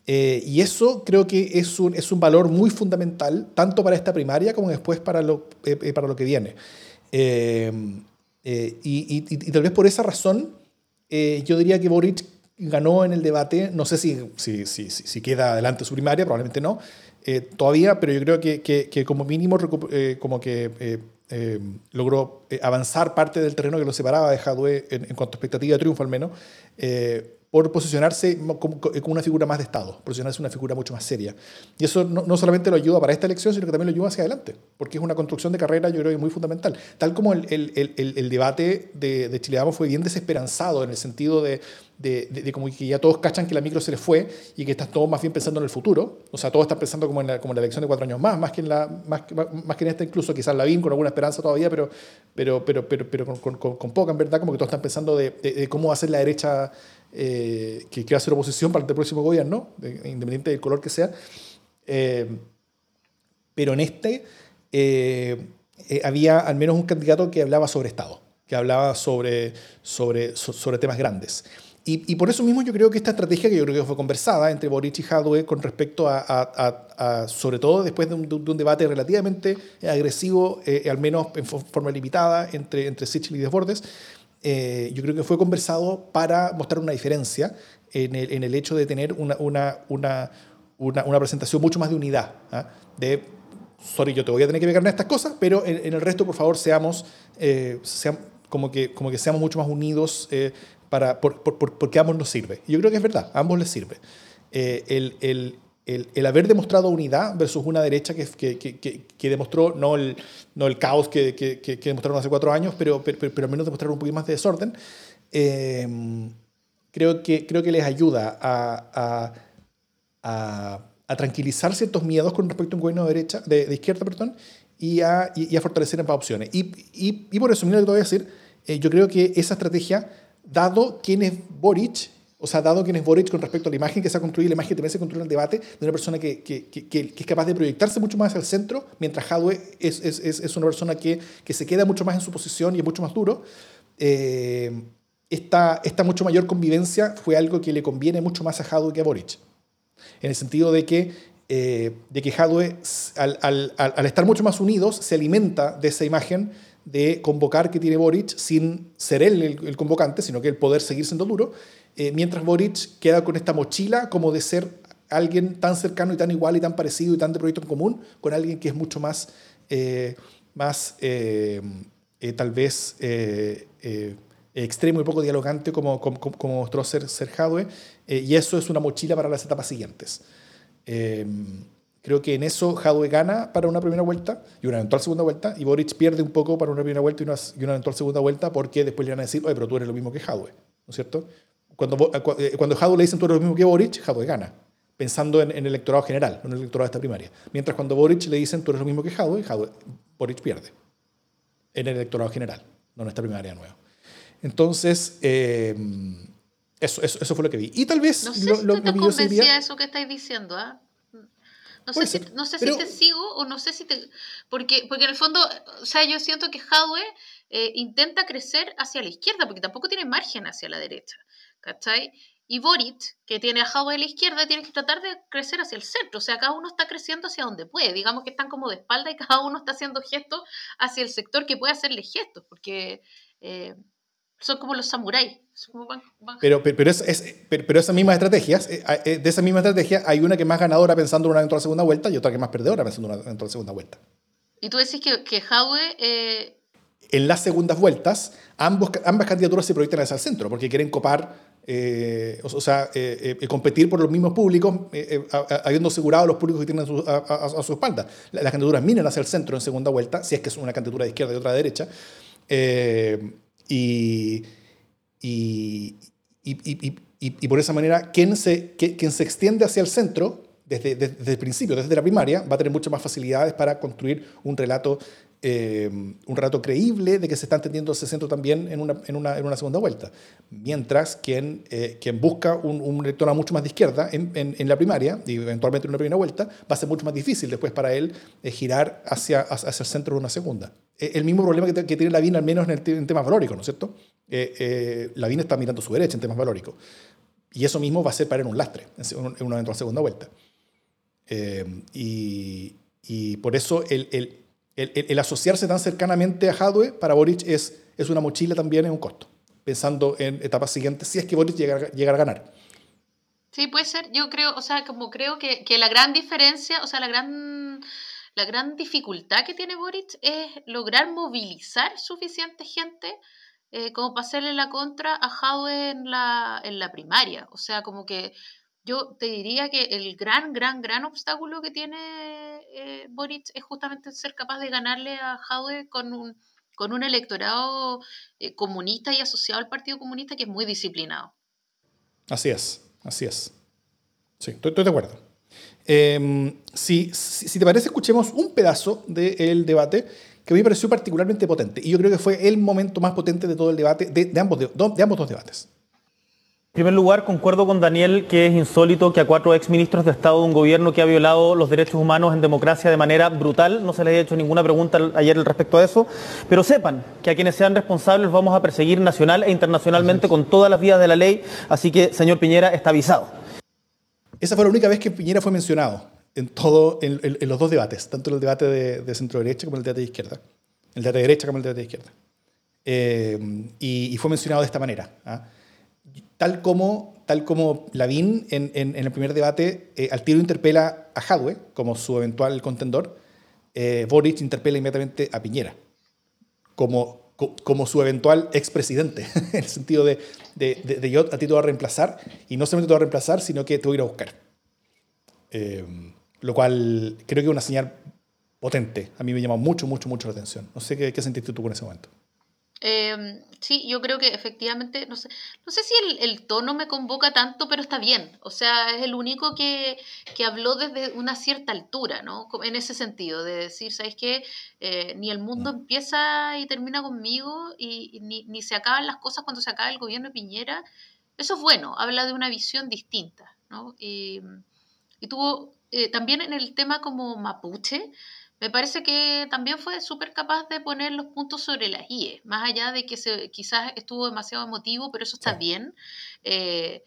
Eh, y eso creo que es un, es un valor muy fundamental, tanto para esta primaria como después para lo, para lo que viene. Y, y, tal vez por esa razón, yo diría que Boric ganó en el debate, no sé si, si, si, si queda adelante su primaria, probablemente no, todavía, pero yo creo que, que, que como mínimo como que eh, logró eh, avanzar parte del terreno que lo separaba de Jadwe en, cuanto a expectativa de triunfo al menos, eh, por posicionarse como, una figura más de Estado, posicionarse una figura mucho más seria. Y eso no, solamente lo ayuda para esta elección, sino que también lo ayuda hacia adelante, porque es una construcción de carrera, yo creo que muy fundamental. Tal como el, el, el, el debate de, de Chile fue bien desesperanzado en el sentido de de, de, como que ya todos cachan que la micro se les fue y que estás todo más bien pensando en el futuro. O sea, todos están pensando como en la, como la elección de cuatro años más, más que en, la, más, más que en esta incluso, quizás la VIN con alguna esperanza todavía, pero, pero, pero, pero, pero con, con, con, poca, en verdad, como que todos están pensando de, cómo va a ser la derecha eh, que, que, va a ser oposición para el próximo gobierno, independiente del color que sea. Eh, pero en este eh, había al menos un candidato que hablaba sobre Estado, que hablaba sobre, sobre, sobre temas grandes. Y, por eso mismo yo creo que esta estrategia que yo creo que fue conversada entre Boric y Hadwe con respecto a, sobre todo después de un, debate relativamente agresivo, eh, al menos en forma limitada, entre, entre Sichel y Desbordes, eh, yo creo que fue conversado para mostrar una diferencia en el, en el hecho de tener una, una, una, una, presentación mucho más de unidad, ¿ah? de sorry, yo te voy a tener que pegar en estas cosas, pero en, el resto, por favor, seamos, eh, como, que, como que seamos mucho más unidos eh, para, porque a ambos nos sirve. yo creo que es verdad, a ambos les sirve. Eh, el, el, el, haber demostrado unidad versus una derecha que, que, que, que demostró no el, no el caos que, demostraron hace cuatro años, pero, pero, pero, al menos demostraron un poquito más de desorden, creo, que, creo que les ayuda a, a, a, tranquilizar ciertos miedos con respecto a un gobierno de, derecha, de, izquierda perdón, y, a, y, a fortalecer ambas opciones. Y, y, y, por eso, lo que te voy a decir, eh, yo creo que esa estrategia, dado quién es Boric, o sea, dado quién es Boric con respecto a la imagen que se ha construido, la imagen que también se construye en el debate, de una persona que, que, que, que, es capaz de proyectarse mucho más hacia el centro, mientras Hadwe es, es, es una persona que, se queda mucho más en su posición y es mucho más duro. Eh, esta, esta mucho mayor convivencia fue algo que le conviene mucho más a Hadwe que a Boric en el sentido de que, eh, de que Hadwe, al, al, al, estar mucho más unidos, se alimenta de esa imagen de convocar que tiene Boric sin ser él el, convocante, sino que el poder seguir siendo duro, eh, mientras Boric queda con esta mochila como de ser alguien tan cercano y tan igual y tan parecido y tan de proyecto en común con alguien que es mucho más, eh, más tal vez extremo y poco dialogante como, como, como mostró ser, ser eh, y eso es una mochila para las etapas siguientes. Creo que en eso Hadwe gana para una primera vuelta y una eventual segunda vuelta, y Boric pierde un poco para una primera vuelta y una, y una eventual segunda vuelta porque después le van a decir, oye, pero tú eres lo mismo que Hadwe, ¿no es cierto? Cuando, eh, cuando Hadwe le dicen tú eres lo mismo que Boric, Hadwe gana, pensando en, el electorado general, no en el electorado de esta primaria. Mientras cuando Boric le dicen tú eres lo mismo que Hadwe, Hadwe Boric pierde en el electorado general, no en esta primaria nueva. Entonces, eh, eso, eso, eso, fue lo que vi. Y tal vez no sé lo, si lo, te convencía eso que estáis diciendo, ¿ah? No sé, si, no sé si te sigo o no sé si te... Porque, porque en el fondo, o sea, yo siento que Hadwe eh, intenta crecer hacia la izquierda, porque tampoco tiene margen hacia la derecha, ¿cachai? Y Boric, que tiene a Hadwe a la izquierda, tiene que tratar de crecer hacia el centro. O sea, cada uno está creciendo hacia donde puede. Digamos que están como de espalda y cada uno está haciendo gestos hacia el sector que puede hacerle gestos, porque... Eh, son como los samuráis. Pero, pero, es, pero, esas mismas estrategias, eh, eh, de esa misma estrategia, hay una que es más ganadora pensando en una eventual segunda vuelta y otra que es más perdedora pensando en una eventual segunda vuelta. Y tú decís que, que Eh... En las segundas vueltas, ambos, ambas candidaturas se proyectan hacia el centro porque quieren copar, eh, o, sea, competir por los mismos públicos, habiendo asegurado los públicos que tienen a su, espalda. Las, candidaturas miran hacia el centro en segunda vuelta, si es que es una candidatura de izquierda y otra de derecha. Y, y, y, y, por esa manera, quien se, quien se extiende hacia el centro, desde, desde, el principio, desde la primaria, va a tener muchas más facilidades para construir un relato, eh, un relato creíble de que se está entendiendo ese centro también en una, en una, en una segunda vuelta. Mientras quien, eh, quien busca un, un, mucho más de izquierda en, en, la primaria y eventualmente en una primera vuelta, va a ser mucho más difícil después para él eh, girar hacia, hacia el centro de una segunda. Eh, el mismo problema que, tiene Lavín, al menos en, el, en temas valóricos, ¿no es cierto? Eh, eh, está mirando su derecha en temas valóricos. Y eso mismo va a ser para él un lastre en una eventual segunda vuelta. Eh, y, por eso el, asociarse tan cercanamente a Hadwe para Boric es, es una mochila también, es un costo, pensando en etapas siguientes, si es que Boric llegara, llegara a ganar. Sí, puede ser. Yo creo, o sea, como creo que la gran diferencia, o sea, la gran la gran dificultad que tiene Boric es lograr movilizar suficiente gente eh, como para hacerle la contra a Jadwe en la, en la primaria. O sea, como que yo te diría que el gran, gran, gran obstáculo que tiene eh, Boric es justamente ser capaz de ganarle a Jadwe con un, con un electorado eh, comunista y asociado al Partido Comunista que es muy disciplinado. Así es, así es. Sí, estoy de acuerdo. Em, si, si, te parece, escuchemos un pedazo del debate que a mí me pareció particularmente potente. Y yo creo que fue el momento más potente de todo el debate, de, ambos, de, ambos dos debates. En primer lugar, concuerdo con Daniel que es insólito que a cuatro exministros de Estado de un gobierno que ha violado los derechos humanos en democracia de manera brutal, no se les haya hecho ninguna pregunta ayer respecto a eso, pero sepan que a quienes sean responsables vamos a perseguir nacional e internacionalmente con todas las vías de la ley, así que, señor Piñera, está avisado. Esa fue la única vez que Piñera fue mencionado en, todo, en, los dos debates, tanto en el debate de, centro-derecha como en el debate de izquierda. El debate de derecha como el debate de izquierda. Eh, y, fue mencionado de esta manera. ¿ah? Tal como, tal como Lavín en, el primer debate eh, al tiro interpela a Hadwe como su eventual contendor, eh, Boric interpela inmediatamente a Piñera como, como su eventual expresidente, en el sentido de, de, yo a ti te voy a reemplazar, y no solamente te voy a reemplazar, sino que te voy a ir a buscar. Eh, lo cual creo que es una señal potente. A mí me llama mucho, mucho, mucho la atención. No sé qué, qué sentiste tú con ese momento. Eh, sí, yo creo que efectivamente, no sé, no sé si el, tono me convoca tanto, pero está bien. O sea, es el único que, que habló desde una cierta altura, ¿no? En ese sentido, de decir, ¿sabes qué? Eh, ni el mundo mm. empieza y termina conmigo, y, ni, ni, se acaban las cosas cuando se acaba el gobierno de Piñera. Eso es bueno, habla de una visión distinta, ¿no? Y, y tuvo eh, también en el tema como mapuche, me parece que también fue súper capaz de poner los puntos sobre las IE, más allá de que se, quizás estuvo demasiado emotivo, pero eso está bien. Eh,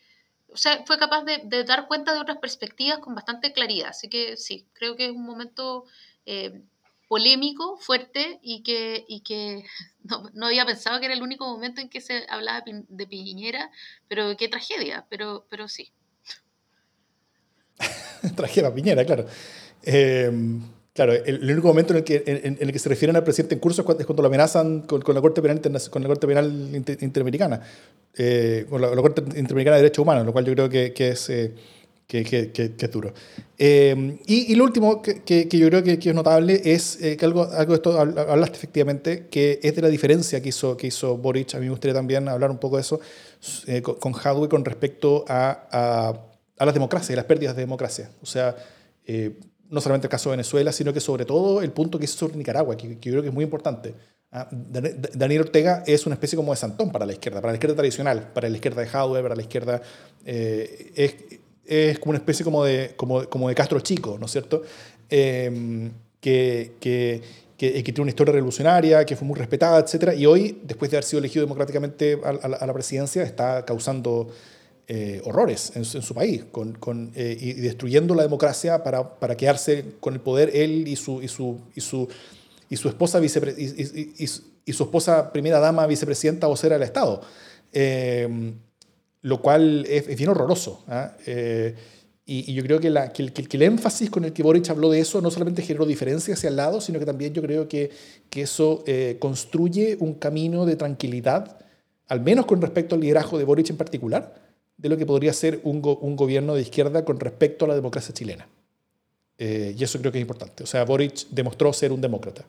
o sea, fue capaz de, dar cuenta de otras perspectivas con bastante claridad. Así que sí, creo que es un momento eh, polémico, fuerte y que, y que no, había pensado que era el único momento en que se hablaba de Piñera, pero qué tragedia, pero, pero sí. tragedia Piñera, claro. Eh, Claro, el, único momento en el, que, en, el que se refieren al presidente en curso es cuando, lo amenazan con, la Corte Penal, con la Corte Penal Interamericana, eh, con la, Corte Interamericana de Derechos Humanos, lo cual yo creo que, que es, eh, que, que, es duro. Eh, y, y, lo último que, yo creo que, es notable es que algo, algo de esto hablaste efectivamente, que es de la diferencia que hizo, que hizo Boric. A mí me gustaría también hablar un poco de eso con, con Hadwe con respecto a, a, a las democracias y las pérdidas de democracia. O sea, no solamente el caso de Venezuela, sino que sobre todo el punto que hizo sobre Nicaragua, que, yo creo que es muy importante. Ah, Daniel Ortega es una especie como de santón para la izquierda, para la izquierda tradicional, para la izquierda de Jadwe, para la izquierda... Eh, es, es, como una especie como de, como, como de Castro Chico, ¿no es cierto? Em, que, que, que, que, tiene una historia revolucionaria, que fue muy respetada, etc. Y hoy, después de haber sido elegido democráticamente a, a la presidencia, está causando eh, horrores en, su país eh, y destruyendo la democracia para, para, quedarse con el poder él y su, y su, y su, y su esposa vicepre y, su esposa primera dama vicepresidenta vocera del Estado. Eh, lo cual es, bien horroroso. ¿ah? y, yo creo que, la, el, que, el, énfasis con el que Boric habló de eso no solamente generó diferencia hacia el lado, sino que también yo creo que, que eso construye un camino de tranquilidad, al menos con respecto al liderazgo de Boric en particular, de lo que podría ser un, un gobierno de izquierda con respecto a la democracia chilena. Eh, y eso creo que es importante. O sea, Boric demostró ser un demócrata.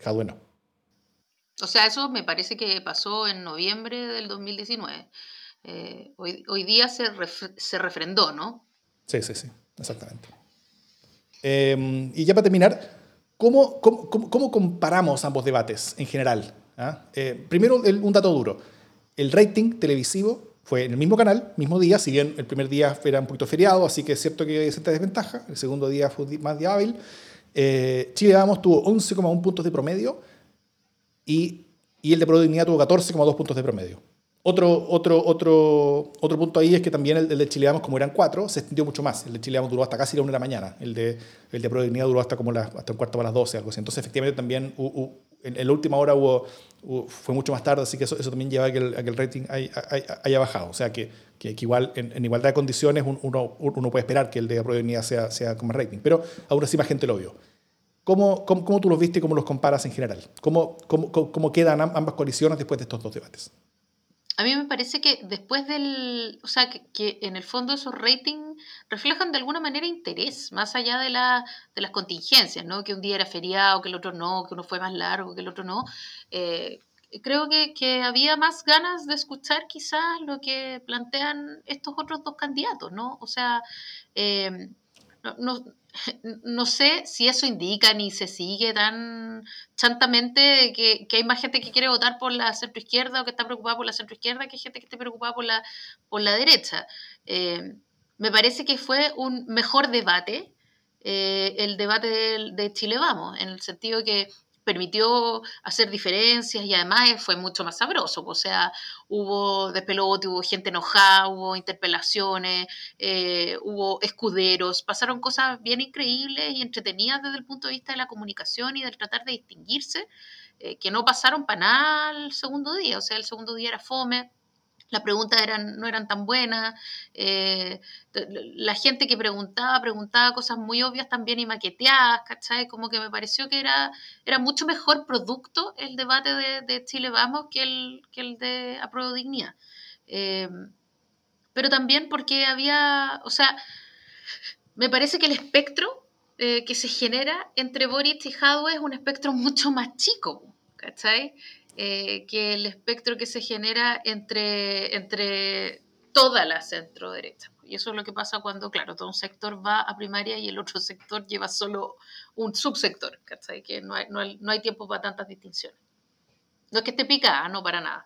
Jadwe no. O sea, eso me parece que pasó en noviembre del 2019. Eh, hoy, hoy, día se, se, refrendó, ¿no? Sí, sí, sí, exactamente. Eh, y ya para terminar, ¿cómo, cómo, cómo, comparamos ambos debates en general? ¿Ah? primero, un dato duro. El rating televisivo fue en el mismo canal, mismo día, si bien el primer día era un poquito feriado, así que es cierto que hay cierta desventaja, el segundo día fue más día hábil. Eh, Chile Vamos tuvo 11,1 puntos de promedio y, y el de Prodignidad tuvo 14,2 puntos de promedio. Otro, otro, otro, otro punto ahí es que también el, de Chile Vamos, como eran cuatro, se extendió mucho más. El de Chile Vamos duró hasta casi la 1 de la mañana, el de, el de Prodignidad duró hasta, como la, hasta un cuarto para las 12, algo así. Entonces, efectivamente, también en, la última hora hubo, fue mucho más tarde, así que eso, también lleva a que el, rating haya, bajado. O sea, que, igual en, igualdad de condiciones uno, puede esperar que el de probabilidad sea, sea con más rating, pero aún así más gente lo vio. ¿Cómo, cómo, cómo tú los viste y cómo los comparas en general? ¿Cómo, cómo, cómo quedan ambas coaliciones después de estos dos debates? A mí me parece que después del, o sea, que, en el fondo esos ratings reflejan de alguna manera interés, más allá de, la, de las contingencias, ¿no? Que un día era feriado, que el otro no, que uno fue más largo, que el otro no. Eh, creo que, que, había más ganas de escuchar quizás lo que plantean estos otros dos candidatos, ¿no? O sea, eh, no sé si eso indica ni se sigue tan chantamente que, que, hay más gente que quiere votar por la centroizquierda o que está preocupada por la centroizquierda que gente que esté preocupada por la, por la derecha. Eh, me parece que fue un mejor debate eh, el debate de, de, Chile Vamos, en el sentido que permitió hacer diferencias y además fue mucho más sabroso. O sea, hubo despelote, hubo gente enojada, hubo interpelaciones, eh, hubo escuderos, pasaron cosas bien increíbles y entretenidas desde el punto de vista de la comunicación y del tratar de distinguirse, eh, que no pasaron para nada el segundo día. O sea, el segundo día era fome. Las preguntas no eran tan buenas, eh, la gente que preguntaba, preguntaba cosas muy obvias también y maqueteadas, ¿cachai? Como que me pareció que era, era mucho mejor producto el debate de, Chile Vamos que el, que el de Apruebo Dignidad. Eh, pero también porque había, o sea, me parece que el espectro eh, que se genera entre Boric y Jadwe es un espectro mucho más chico, ¿cachai? Eh, que el espectro que se genera entre, entre toda la centro derecha. Y eso es lo que pasa cuando, claro, todo un sector va a primaria y el otro sector lleva solo un subsector, ¿cachai? Que no hay, no hay, no hay tiempo para tantas distinciones. No es que esté picada, no para nada.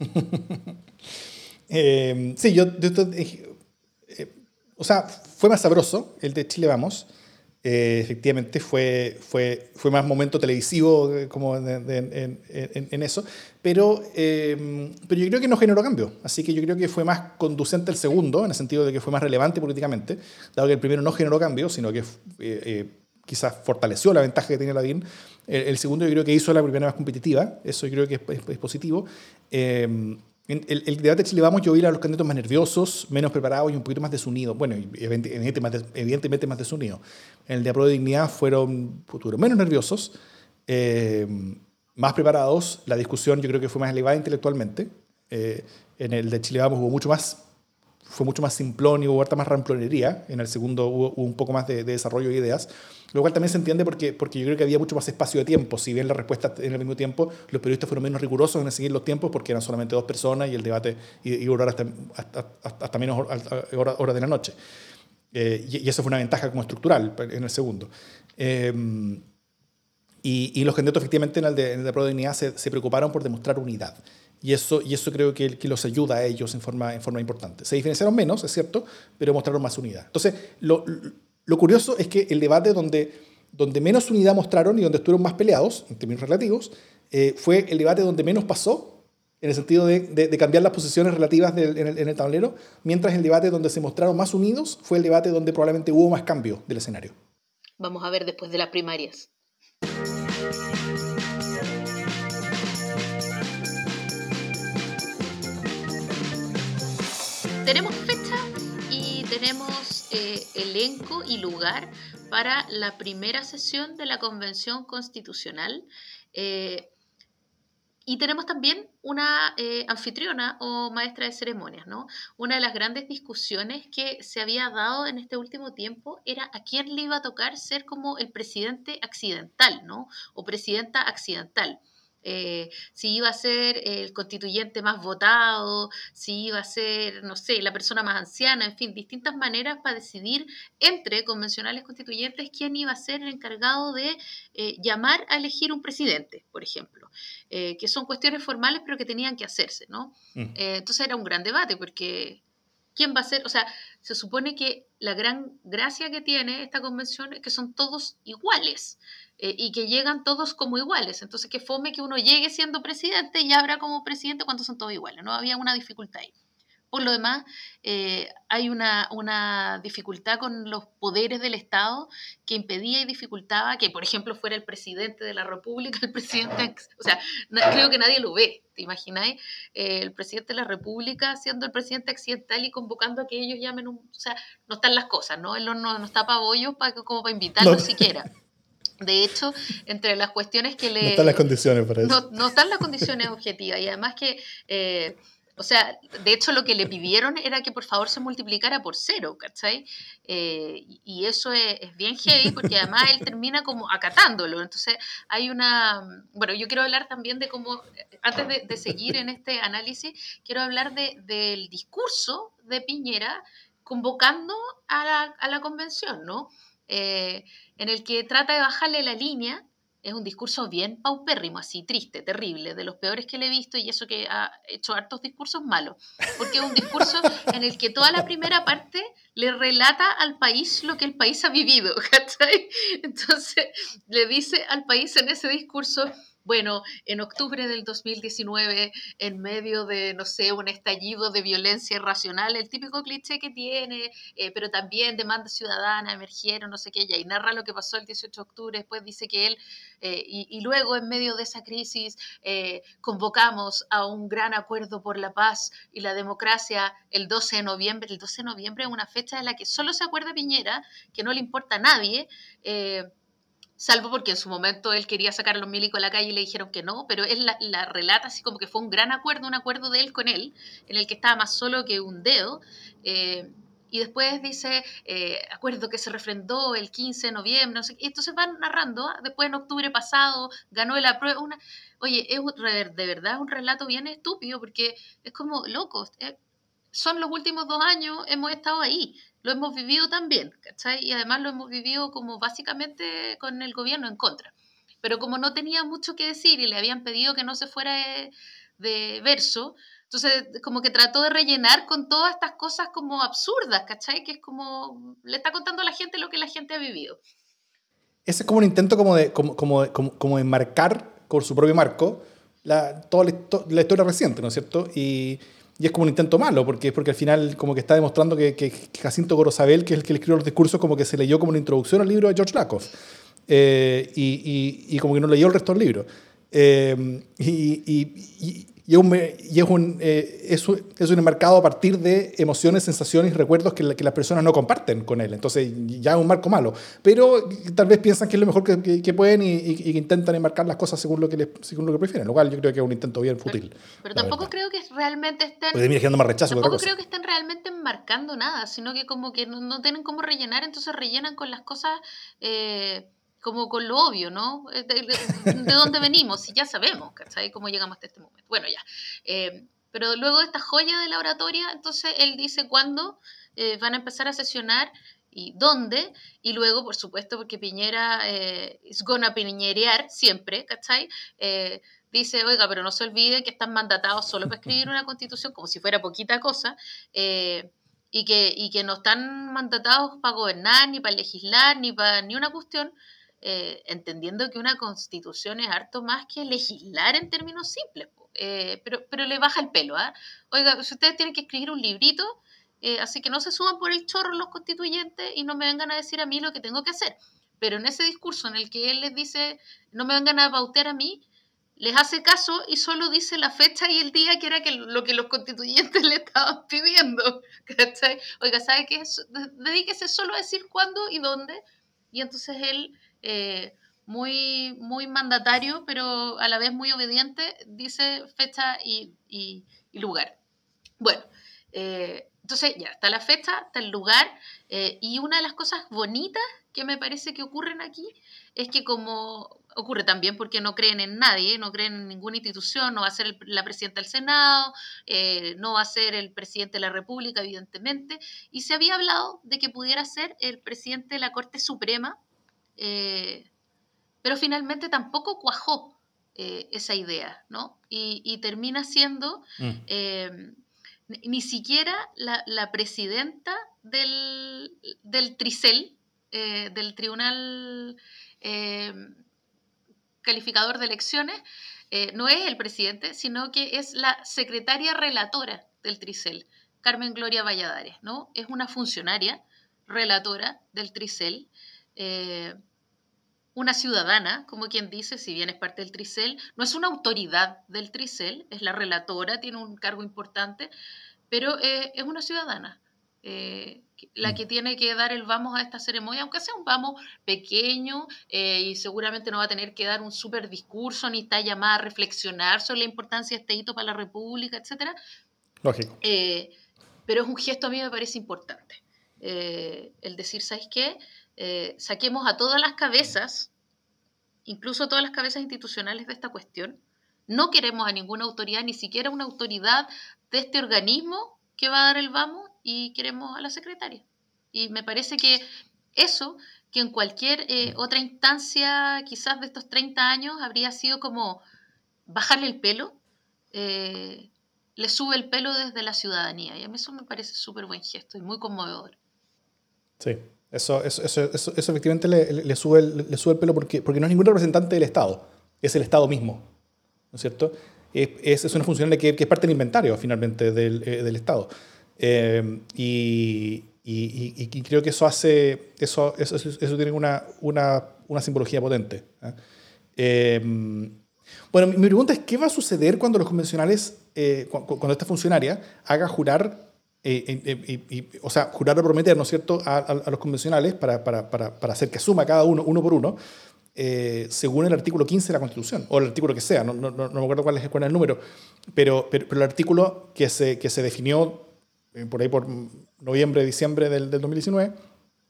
Eh, sí, yo, eh, o sea, fue más sabroso el de Chile Vamos. Eh, efectivamente fue, fue, fue más momento televisivo eh, como en, en, eso, pero, eh, pero yo creo que no generó cambio, así que yo creo que fue más conducente el segundo, en el sentido de que fue más relevante políticamente, dado que el primero no generó cambio, sino que quizás fortaleció la ventaja que tenía la DIN. El, segundo yo creo que hizo la primera más competitiva, eso yo creo que es, es, positivo. El, el, debate de Chile Vamos, yo vi a los candidatos más nerviosos, menos preparados y un poquito más desunidos. Bueno, evidentemente más, evidentemente más desunidos. En el de Apro de Dignidad fueron, menos nerviosos, eh, más preparados. La discusión yo creo que fue más elevada intelectualmente. Eh, en el de Chile Vamos hubo mucho más, fue mucho más simplón y hubo harta más ramplonería. En el segundo hubo, un poco más de, de desarrollo de ideas. Lo cual también se entiende porque, porque yo creo que había mucho más espacio de tiempo. Si bien la respuesta en el mismo tiempo, los periodistas fueron menos rigurosos en seguir los tiempos porque eran solamente dos personas y el debate iba a durar hasta, hasta, menos horas de la noche. Eh, y, eso fue una ventaja como estructural en el segundo. Eh, y, los candidatos efectivamente en el de, en el de se, preocuparon por demostrar unidad. Y eso, y eso creo que, que, los ayuda a ellos en forma, en forma importante. Se diferenciaron menos, es cierto, pero mostraron más unidad. Entonces, lo, lo curioso es que el debate donde, donde menos unidad mostraron y donde estuvieron más peleados, en términos relativos, eh, fue el debate donde menos pasó, en el sentido de, de, cambiar las posiciones relativas en, el, en, el, tablero, mientras el debate donde se mostraron más unidos fue el debate donde probablemente hubo más cambio del escenario. Vamos a ver después de las primarias. Tenemos fecha y tenemos eh, elenco y lugar para la primera sesión de la Convención Constitucional. Eh, y tenemos también una eh, anfitriona o maestra de ceremonias, ¿no? Una de las grandes discusiones que se había dado en este último tiempo era a quién le iba a tocar ser como el presidente accidental, ¿no? O presidenta accidental. Eh, si iba a ser el constituyente más votado, si iba a ser, no sé, la persona más anciana, en fin, distintas maneras para decidir entre convencionales constituyentes quién iba a ser el encargado de eh, llamar a elegir un presidente, por ejemplo, eh, que son cuestiones formales pero que tenían que hacerse, ¿no? Mm. entonces era un gran debate porque ¿quién va a ser? O sea, se supone que la gran gracia que tiene esta convención es que son todos iguales. Eh, y que llegan todos como iguales. Entonces, que fome que uno llegue siendo presidente y abra como presidente cuando son todos iguales. No había una dificultad ahí. Por lo demás, eh, hay una, una, dificultad con los poderes del Estado que impedía y dificultaba que, por ejemplo, fuera el presidente de la República, el presidente, o sea, creo que nadie lo ve, ¿te imagináis? Eh, el presidente de la República siendo el presidente accidental y convocando a que ellos llamen un... O sea, no están las cosas, ¿no? Él no, no, está para bollos para, como para invitarlo siquiera. De hecho, entre las cuestiones que le... No están las condiciones para eso. No, están las condiciones objetivas. Y además que, eh, o sea, de hecho lo que le pidieron era que por favor se multiplicara por cero, ¿cachai? Eh, y eso es, bien heavy porque además él termina como acatándolo. Entonces hay una... Bueno, yo quiero hablar también de cómo, antes de, seguir en este análisis, quiero hablar de, del discurso de Piñera convocando a la, a la convención, ¿no? Eh, en el que trata de bajarle la línea. Es un discurso bien paupérrimo, así triste, terrible, de los peores que le he visto y eso que ha hecho hartos discursos malos. Porque es un discurso en el que toda la primera parte le relata al país lo que el país ha vivido, ¿cachai? Entonces le dice al país en ese discurso, bueno, en octubre del 2019, en medio de, no sé, un estallido de violencia irracional, el típico cliché que tiene, eh, pero también demanda ciudadana, emergieron, no sé qué, y narra lo que pasó el 18 de octubre, después dice que él, eh, y, luego en medio de esa crisis, eh, convocamos a un gran acuerdo por la paz y la democracia el 12 de noviembre. El 12 de noviembre es una fecha en la que solo se acuerda Piñera, que no le importa a nadie salvo porque en su momento él quería sacar a los milicos a la calle y le dijeron que no, pero él la, relata así como que fue un gran acuerdo, un acuerdo de él con él, en el que estaba más solo que un dedo. Eh, y después dice, eh, acuerdo que se refrendó el 15 de noviembre, no sé, y entonces van narrando, ¿ah? después en octubre pasado ganó la prueba, una, oye, es de verdad un relato bien estúpido, porque es como, loco, eh, son los últimos dos años, hemos estado ahí, lo hemos vivido también, ¿cachai? Y además lo hemos vivido como básicamente con el gobierno en contra. Pero como no tenía mucho que decir y le habían pedido que no se fuera de, verso, entonces como que trató de rellenar con todas estas cosas como absurdas, ¿cachai? Que es como, le está contando a la gente lo que la gente ha vivido. Ese es como un intento como de, como, como, como, de marcar con su propio marco la, toda la, la historia reciente, ¿no es cierto? Y y es como un intento malo, porque es porque al final como que está demostrando que, que Jacinto Gorosabel, que es el que le escribió los discursos, como que se leyó como una introducción al libro de George Lakoff. Eh, y, y, como que no leyó el resto del libro. Eh, y, y, es un, y es, un, eh, es, un, es, un, enmarcado a partir de emociones, sensaciones y recuerdos que, que, las personas no comparten con él. Entonces ya es un marco malo. Pero tal vez piensan que es lo mejor que, que pueden y, y, intentan enmarcar las cosas según lo que, les, según lo que prefieren. Lo cual yo creo que es un intento bien fútil. Pero, tampoco creo que realmente estén... Pues más rechazo tampoco creo que estén realmente enmarcando nada, sino que como que no, no tienen cómo rellenar, entonces rellenan con las cosas... Eh, como con lo obvio, ¿no? Eh, de, dónde venimos, si ya sabemos, ¿cachai? Cómo llegamos hasta este momento. Bueno, ya. Eh, pero luego de esta joya de la oratoria, entonces él dice cuándo eh, van a empezar a sesionar y dónde, y luego, por supuesto, porque Piñera es gonna piñerear siempre, ¿cachai? dice, oiga, pero no se olvide que están mandatados solo para escribir una constitución, como si fuera poquita cosa, y, que, y que no están mandatados para gobernar, ni para legislar, ni para ni una cuestión, eh, entendiendo que una constitución es harto más que legislar en términos simples, eh, pero, pero le baja el pelo. ¿ah? Oiga, ustedes tienen que escribir un librito, eh, así que no se suban por el chorro los constituyentes y no me vengan a decir a mí lo que tengo que hacer. Pero en ese discurso en el que él les dice, no me vengan a pautear a mí, les hace caso y solo dice la fecha y el día que era que lo que los constituyentes le estaban pidiendo. Oiga, ¿sabe qué? Dedíquese solo a decir cuándo y dónde. Y entonces él eh, muy, muy mandatario, pero a la vez muy obediente, dice fecha y, lugar. Bueno, eh, entonces ya está la fecha, está el lugar, eh, y una de las cosas bonitas que me parece que ocurren aquí es que como ocurre también porque no creen en nadie, no creen en ninguna institución, no va a ser la presidenta del Senado, no va a ser el presidente de la República, evidentemente, y se había hablado de que pudiera ser el presidente de la Corte Suprema, eh, pero finalmente tampoco cuajó eh, esa idea, ¿no? Y, termina siendo mm. eh, ni siquiera la, presidenta del, del Tricel, del Tribunal Calificador de Elecciones, no es el presidente, sino que es la secretaria relatora del Tricel, Carmen Gloria Valladares, ¿no? Es una funcionaria relatora del Tricel una ciudadana, como quien dice, si bien es parte del Tricel, no es una autoridad del Tricel, es la relatora, tiene un cargo importante, pero eh, es una ciudadana. Eh, la que tiene que dar el vamos a esta ceremonia, aunque sea un vamos pequeño eh, y seguramente no va a tener que dar un súper discurso ni está llamada a reflexionar sobre la importancia de este hito para la República, etc. Lógico. pero es un gesto a mí me parece importante. el decir, ¿sabes qué? Eh, saquemos a todas las cabezas, incluso a todas las cabezas institucionales de esta cuestión. No queremos a ninguna autoridad, ni siquiera una autoridad de este organismo que va a dar el vamos y queremos a la secretaria. Y me parece que eso, que en cualquier eh, otra instancia quizás de estos 30 años habría sido como bajarle el pelo, eh, le sube el pelo desde la ciudadanía. Y a mí eso me parece súper buen gesto y muy conmovedor. Sí, eso, eso, eso, eso, efectivamente le, le, sube el, le sube el pelo porque, porque no es ningún representante del Estado. es el Estado mismo, ¿no es cierto? Es, es una función que, que, es parte del inventario finalmente del, eh, del Estado. Eh, y, y, y, creo que eso hace, eso, eso, eso tiene una, una, una, simbología potente. ¿eh? Eh, bueno, mi pregunta es, ¿qué va a suceder cuando los convencionales, eh, cuando esta funcionaria haga jurar, y, o sea, jurar o prometer, ¿no es cierto?, a, a, los convencionales para, para, para, para, hacer que asuma cada uno, uno por uno, según el artículo 15 de la Constitución, o el artículo que sea, no, no, no me acuerdo cuál es, cuál es el número, pero, pero, pero, el artículo que se, que se definió por ahí por noviembre, diciembre del, del 2019,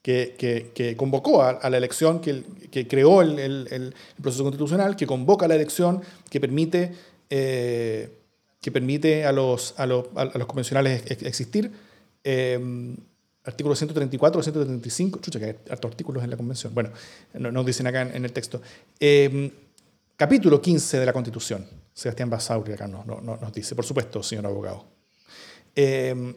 que, que, que, convocó a, a, la elección, que, que creó el, el, el, proceso constitucional, que convoca a la elección, que permite, eh, que permite a, los, a, los, a los convencionales existir. Eh, artículo 134 135, chucha, que hay hartos artículos en la convención. Bueno, nos no dicen acá en, el texto. Eh, capítulo 15 de la Constitución. Sebastián Basauri acá nos, nos, nos dice, por supuesto, señor abogado. Eh,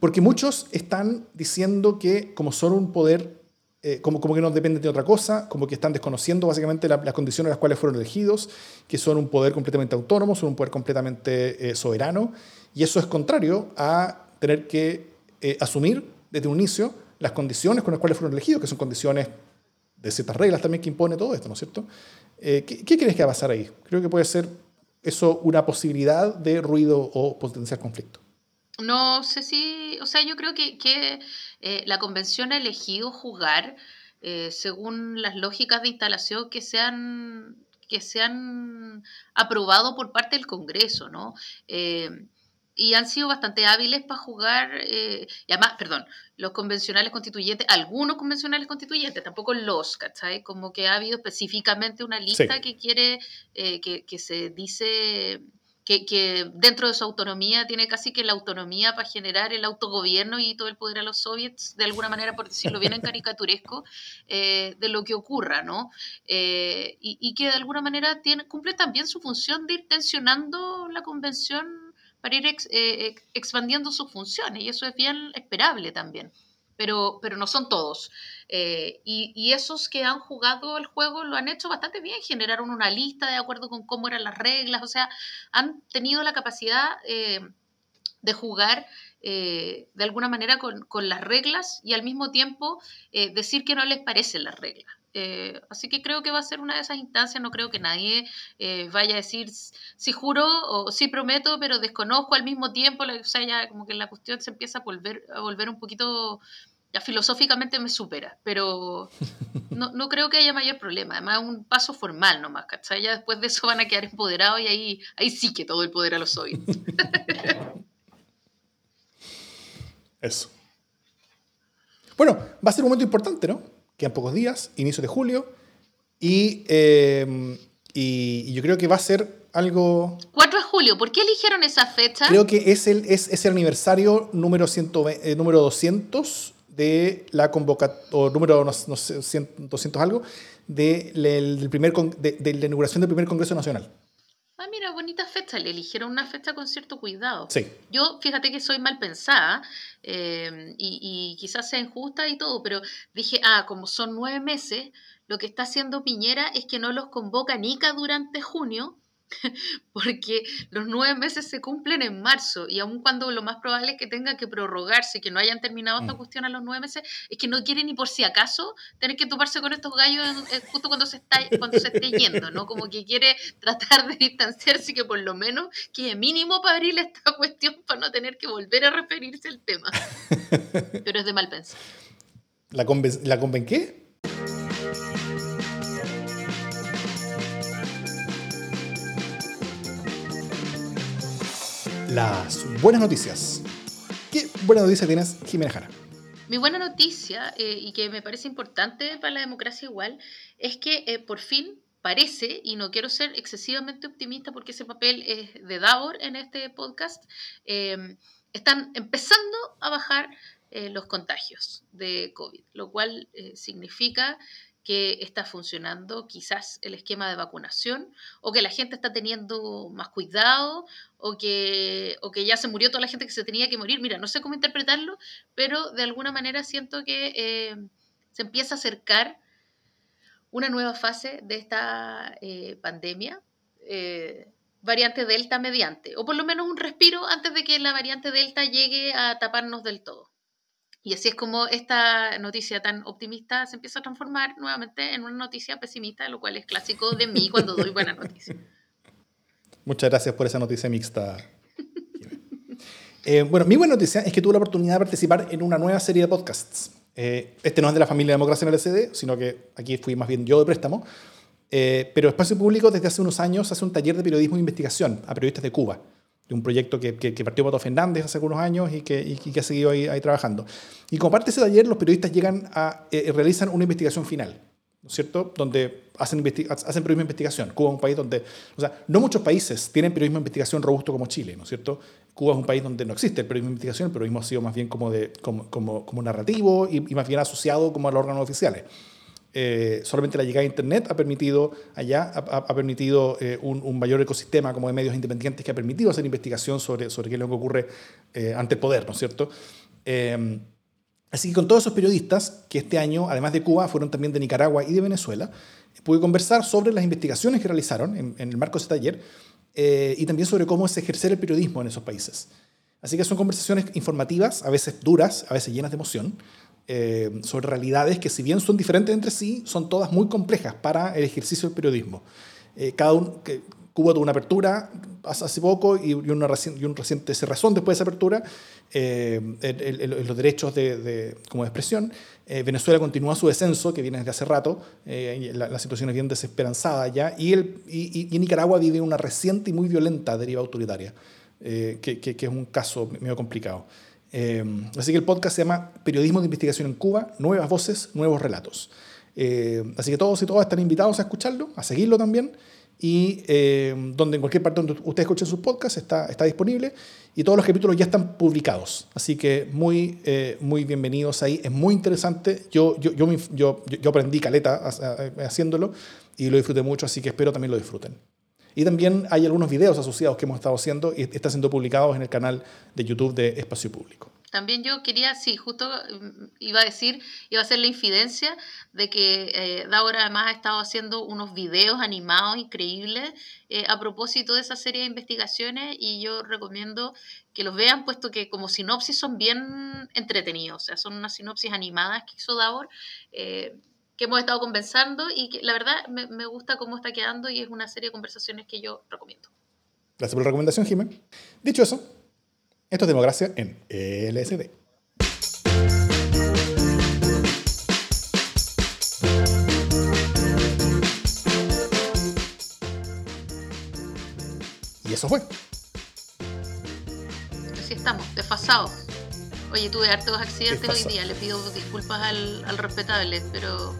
porque muchos están diciendo que como son un poder, eh, como, como que no dependen de otra cosa, como que están desconociendo básicamente la, las condiciones en las cuales fueron elegidos, que son un poder completamente autónomo, son un poder completamente eh, soberano, y eso es contrario a tener que eh, asumir desde un inicio las condiciones con las cuales fueron elegidos, que son condiciones de ciertas reglas también que impone todo esto, ¿no es cierto? ¿qué, ¿Qué crees que va a pasar ahí? Creo que puede ser eso una posibilidad de ruido o potencial conflicto. No sé si, o sea, yo creo que, que eh, la convención ha elegido jugar eh, según las lógicas de instalación que se han, que se han aprobado por parte del Congreso, ¿no? Eh, y han sido bastante hábiles para jugar, eh, y además, perdón, los convencionales constituyentes, algunos convencionales constituyentes, tampoco los, ¿cachai? Como que ha habido específicamente una lista sí. que quiere, que, que se dice que, que, dentro de su autonomía tiene casi que la autonomía para generar el autogobierno y todo el poder a los soviets, de alguna manera, por decirlo bien en caricaturesco, eh, de lo que ocurra, ¿no? Eh, y, y, que de alguna manera tiene, cumple también su función de ir tensionando la convención para ir ex, eh, expandiendo sus funciones, y eso es bien esperable también pero, pero no son todos. Eh, y, y, esos que han jugado el juego lo han hecho bastante bien, generaron una lista de acuerdo con cómo eran las reglas, o sea, han tenido la capacidad eh, de jugar eh, de alguna manera con, con, las reglas y al mismo tiempo eh, decir que no les parecen las reglas. Eh, así que creo que va a ser una de esas instancias, no creo que nadie eh, vaya a decir si juro o si prometo, pero desconozco al mismo tiempo, o sea, ya como que la cuestión se empieza a volver, a volver un poquito, ya filosóficamente me supera, pero no, no creo que haya mayor problema, además es un paso formal nomás, ¿cachai? Ya después de eso van a quedar empoderados y ahí, ahí sí que todo el poder a los soviets. eso. Bueno, va a ser un momento importante, ¿no? Quedan pocos días, inicio de julio, y, eh, y, y, yo creo que va a ser algo... 4 de julio, ¿por qué eligieron esa fecha? Creo que es el, es, es el aniversario número, 120, eh, número 200 de la convocatoria, o número no, no sé, 100, 200 algo, de, del primer, de, de la inauguración del primer Congreso Nacional. Ah, mira, bonita fecha. Le eligieron una fecha con cierto cuidado. Sí. Yo, fíjate que soy mal pensada eh, y, y, quizás sea injusta y todo, pero dije, ah, como son nueve meses, lo que está haciendo Piñera es que no los convoca Nica durante junio, porque los nueve meses se cumplen en marzo y aun cuando lo más probable es que tenga que prorrogarse, que no hayan terminado esta mm. cuestión a los nueve meses, es que no quiere ni por si acaso tener que toparse con estos gallos justo cuando se, está, cuando se esté yendo, ¿no? Como que quiere tratar de distanciarse que por lo menos que mínimo para abrir esta cuestión para no tener que volver a referirse al tema. Pero es de mal pensar. ¿La, conven ¿La conven qué? Las buenas noticias. ¿Qué buena noticia tienes, Jimena Jara? Mi buena noticia, eh, y que me parece importante para la democracia igual, es que eh, por fin parece, y no quiero ser excesivamente optimista porque ese papel es de Davor en este podcast, eh, están empezando a bajar los contagios de COVID, lo cual significa que está funcionando quizás el esquema de vacunación o que la gente está teniendo más cuidado o que, o que ya se murió toda la gente que se tenía que morir. Mira, no sé cómo interpretarlo, pero de alguna manera siento que eh, se empieza a acercar una nueva fase de esta eh, pandemia, eh, variante Delta mediante, o por lo menos un respiro antes de que la variante Delta llegue a taparnos del todo. Y así es como esta noticia tan optimista se empieza a transformar nuevamente en una noticia pesimista, lo cual es clásico de mí cuando doy buena noticia. Muchas gracias por esa noticia mixta. Eh, bueno, mi buena noticia es que tuve la oportunidad de participar en una nueva serie de podcasts. Eh, este no es de la familia Democracia en el SD, sino que aquí fui más bien yo de préstamo. Eh, pero Espacio Público desde hace unos años hace un taller de periodismo e investigación a periodistas de Cuba, de un proyecto que, que, partió Pato Fernández hace algunos años y que, y que ha seguido ahí, ahí, trabajando. Y como parte de ese taller, los periodistas llegan a, realizan una investigación final. ¿no es cierto? Donde hacen, hacen periodismo de investigación. Cuba es un país donde, o sea, no muchos países tienen periodismo de investigación robusto como Chile, ¿no es cierto? Cuba es un país donde no existe el periodismo de investigación, el periodismo ha sido más bien como, de, como, como, como narrativo y, más bien asociado como a los órganos oficiales. Eh, solamente la llegada a Internet ha permitido allá ha, permitido eh, un, mayor ecosistema como de medios independientes que ha permitido hacer investigación sobre, sobre qué es lo que ocurre eh, ante el poder, ¿no es cierto? Así que con todos esos periodistas, que este año, además de Cuba, fueron también de Nicaragua y de Venezuela, pude conversar sobre las investigaciones que realizaron en, el marco de ese taller y también sobre cómo es ejercer el periodismo en esos países. Así que son conversaciones informativas, a veces duras, a veces llenas de emoción, eh, sobre realidades que si bien son diferentes entre sí, son todas muy complejas para el ejercicio del periodismo. Eh, cada uno, que, Cuba tuvo una apertura hace poco y, una y un reciente cerrazón después de esa apertura eh, los derechos de, como de expresión. Eh, Venezuela continúa su descenso, que viene desde hace rato, eh, la, situación es bien desesperanzada ya, y, el, y, Nicaragua vive una reciente y muy violenta deriva autoritaria, que, que, es un caso medio complicado. Así que el podcast se llama Periodismo de Investigación en Cuba, Nuevas Voces, Nuevos Relatos. así que todos y todas están invitados a escucharlo, a seguirlo también y eh, donde en cualquier parte donde ustedes escuchen sus podcasts está, está disponible y todos los capítulos ya están publicados. Así que muy, eh, muy bienvenidos ahí. Es muy interesante. Yo, yo, yo, yo, yo aprendí caleta haciéndolo y lo disfruté mucho, así que espero también lo disfruten. Y también hay algunos videos asociados que hemos estado haciendo y están siendo publicados en el canal de YouTube de Espacio Público. También yo quería, sí, justo mm, iba a decir, iba a hacer la infidencia de que eh, Daura además ha estado haciendo unos videos animados increíbles eh, a propósito de esa serie de investigaciones y yo recomiendo que los vean, puesto que como sinopsis son bien entretenidos, o sea, son unas sinopsis animadas que hizo Davor. Eh, que hemos estado conversando y que la verdad me, me gusta cómo está quedando y es una serie de conversaciones que yo recomiendo. Gracias por la recomendación, Jiménez. Dicho eso, esto es democracia en LSD. Y eso fue. Así estamos, desfasados. Oye, tuve hartos accidentes hoy día, le pido disculpas al, al respetable, pero,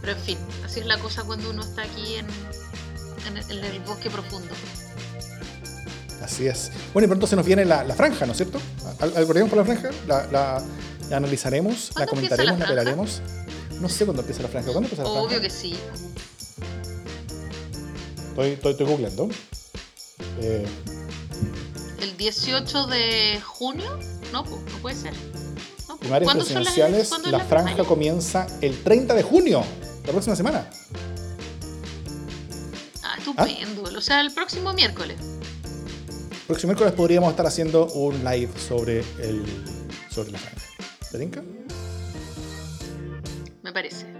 pero en fin, así es la cosa cuando uno está aquí en, en el bosque profundo. Así es. Bueno, y pronto se nos viene la, franja, ¿no es cierto? ¿Algo por la franja? La, analizaremos, la comentaremos, la, pelaremos. No sé cuándo empieza la franja. ¿Cuándo empieza la franja? Obvio que sí. Estoy, estoy, estoy googleando. Eh, ¿El 18 de junio? No, no puede ser. No, primarias presidenciales, la, franja comienza el 30 de junio, la próxima semana. Ah, estupendo. O sea, el próximo miércoles próximo miércoles podríamos estar haciendo un live sobre, el, sobre la franja. ¿Te tinca? Me parece.